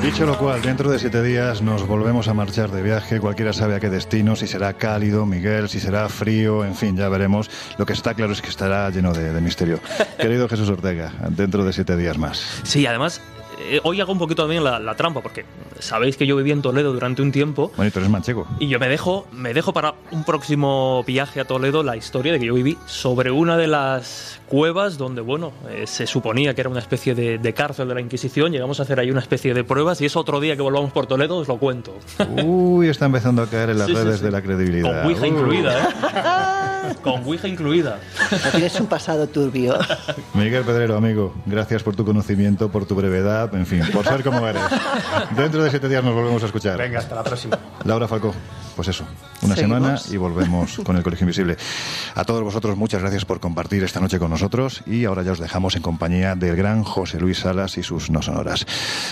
Dicho lo cual, dentro de siete días nos volvemos a marchar de viaje. Cualquiera sabe a qué destino, si será cálido, Miguel, si será frío, en fin, ya veremos. Lo que está claro es que estará lleno de, de misterio. Querido Jesús Ortega, dentro de siete días más. Sí, además eh, hoy hago un poquito también la, la, trampa, porque sabéis que yo viví en Toledo durante un tiempo. Bueno, y tú eres manchego. Y yo me dejo, me dejo para un próximo viaje a Toledo la historia de que yo viví sobre una de las cuevas donde, bueno, eh, se suponía que era una especie de, de, cárcel de la Inquisición. Llegamos a hacer ahí una especie de pruebas y es otro día que volvamos por Toledo, os lo cuento. Uy, está empezando a caer en las Sí, sí, redes sí. de la credibilidad. Con Ouija Uh. incluida, ¿eh? Con Ouija incluida. Tienes un pasado turbio. Miguel Pedrero, amigo, gracias por tu conocimiento, por tu brevedad, en fin, por ser como eres. Dentro de siete días nos volvemos a escuchar. Venga, hasta la próxima. Laura Falcó, pues eso, una Seguimos. semana y volvemos con el Colegio Invisible. A todos vosotros, muchas gracias por compartir esta noche con nosotros y ahora ya os dejamos en compañía del gran José Luis Salas y sus no sonoras.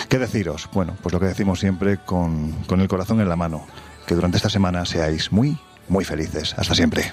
¿Qué deciros? Bueno, pues lo que decimos siempre con, con el corazón en la mano, que durante esta semana seáis muy, muy felices. Hasta siempre.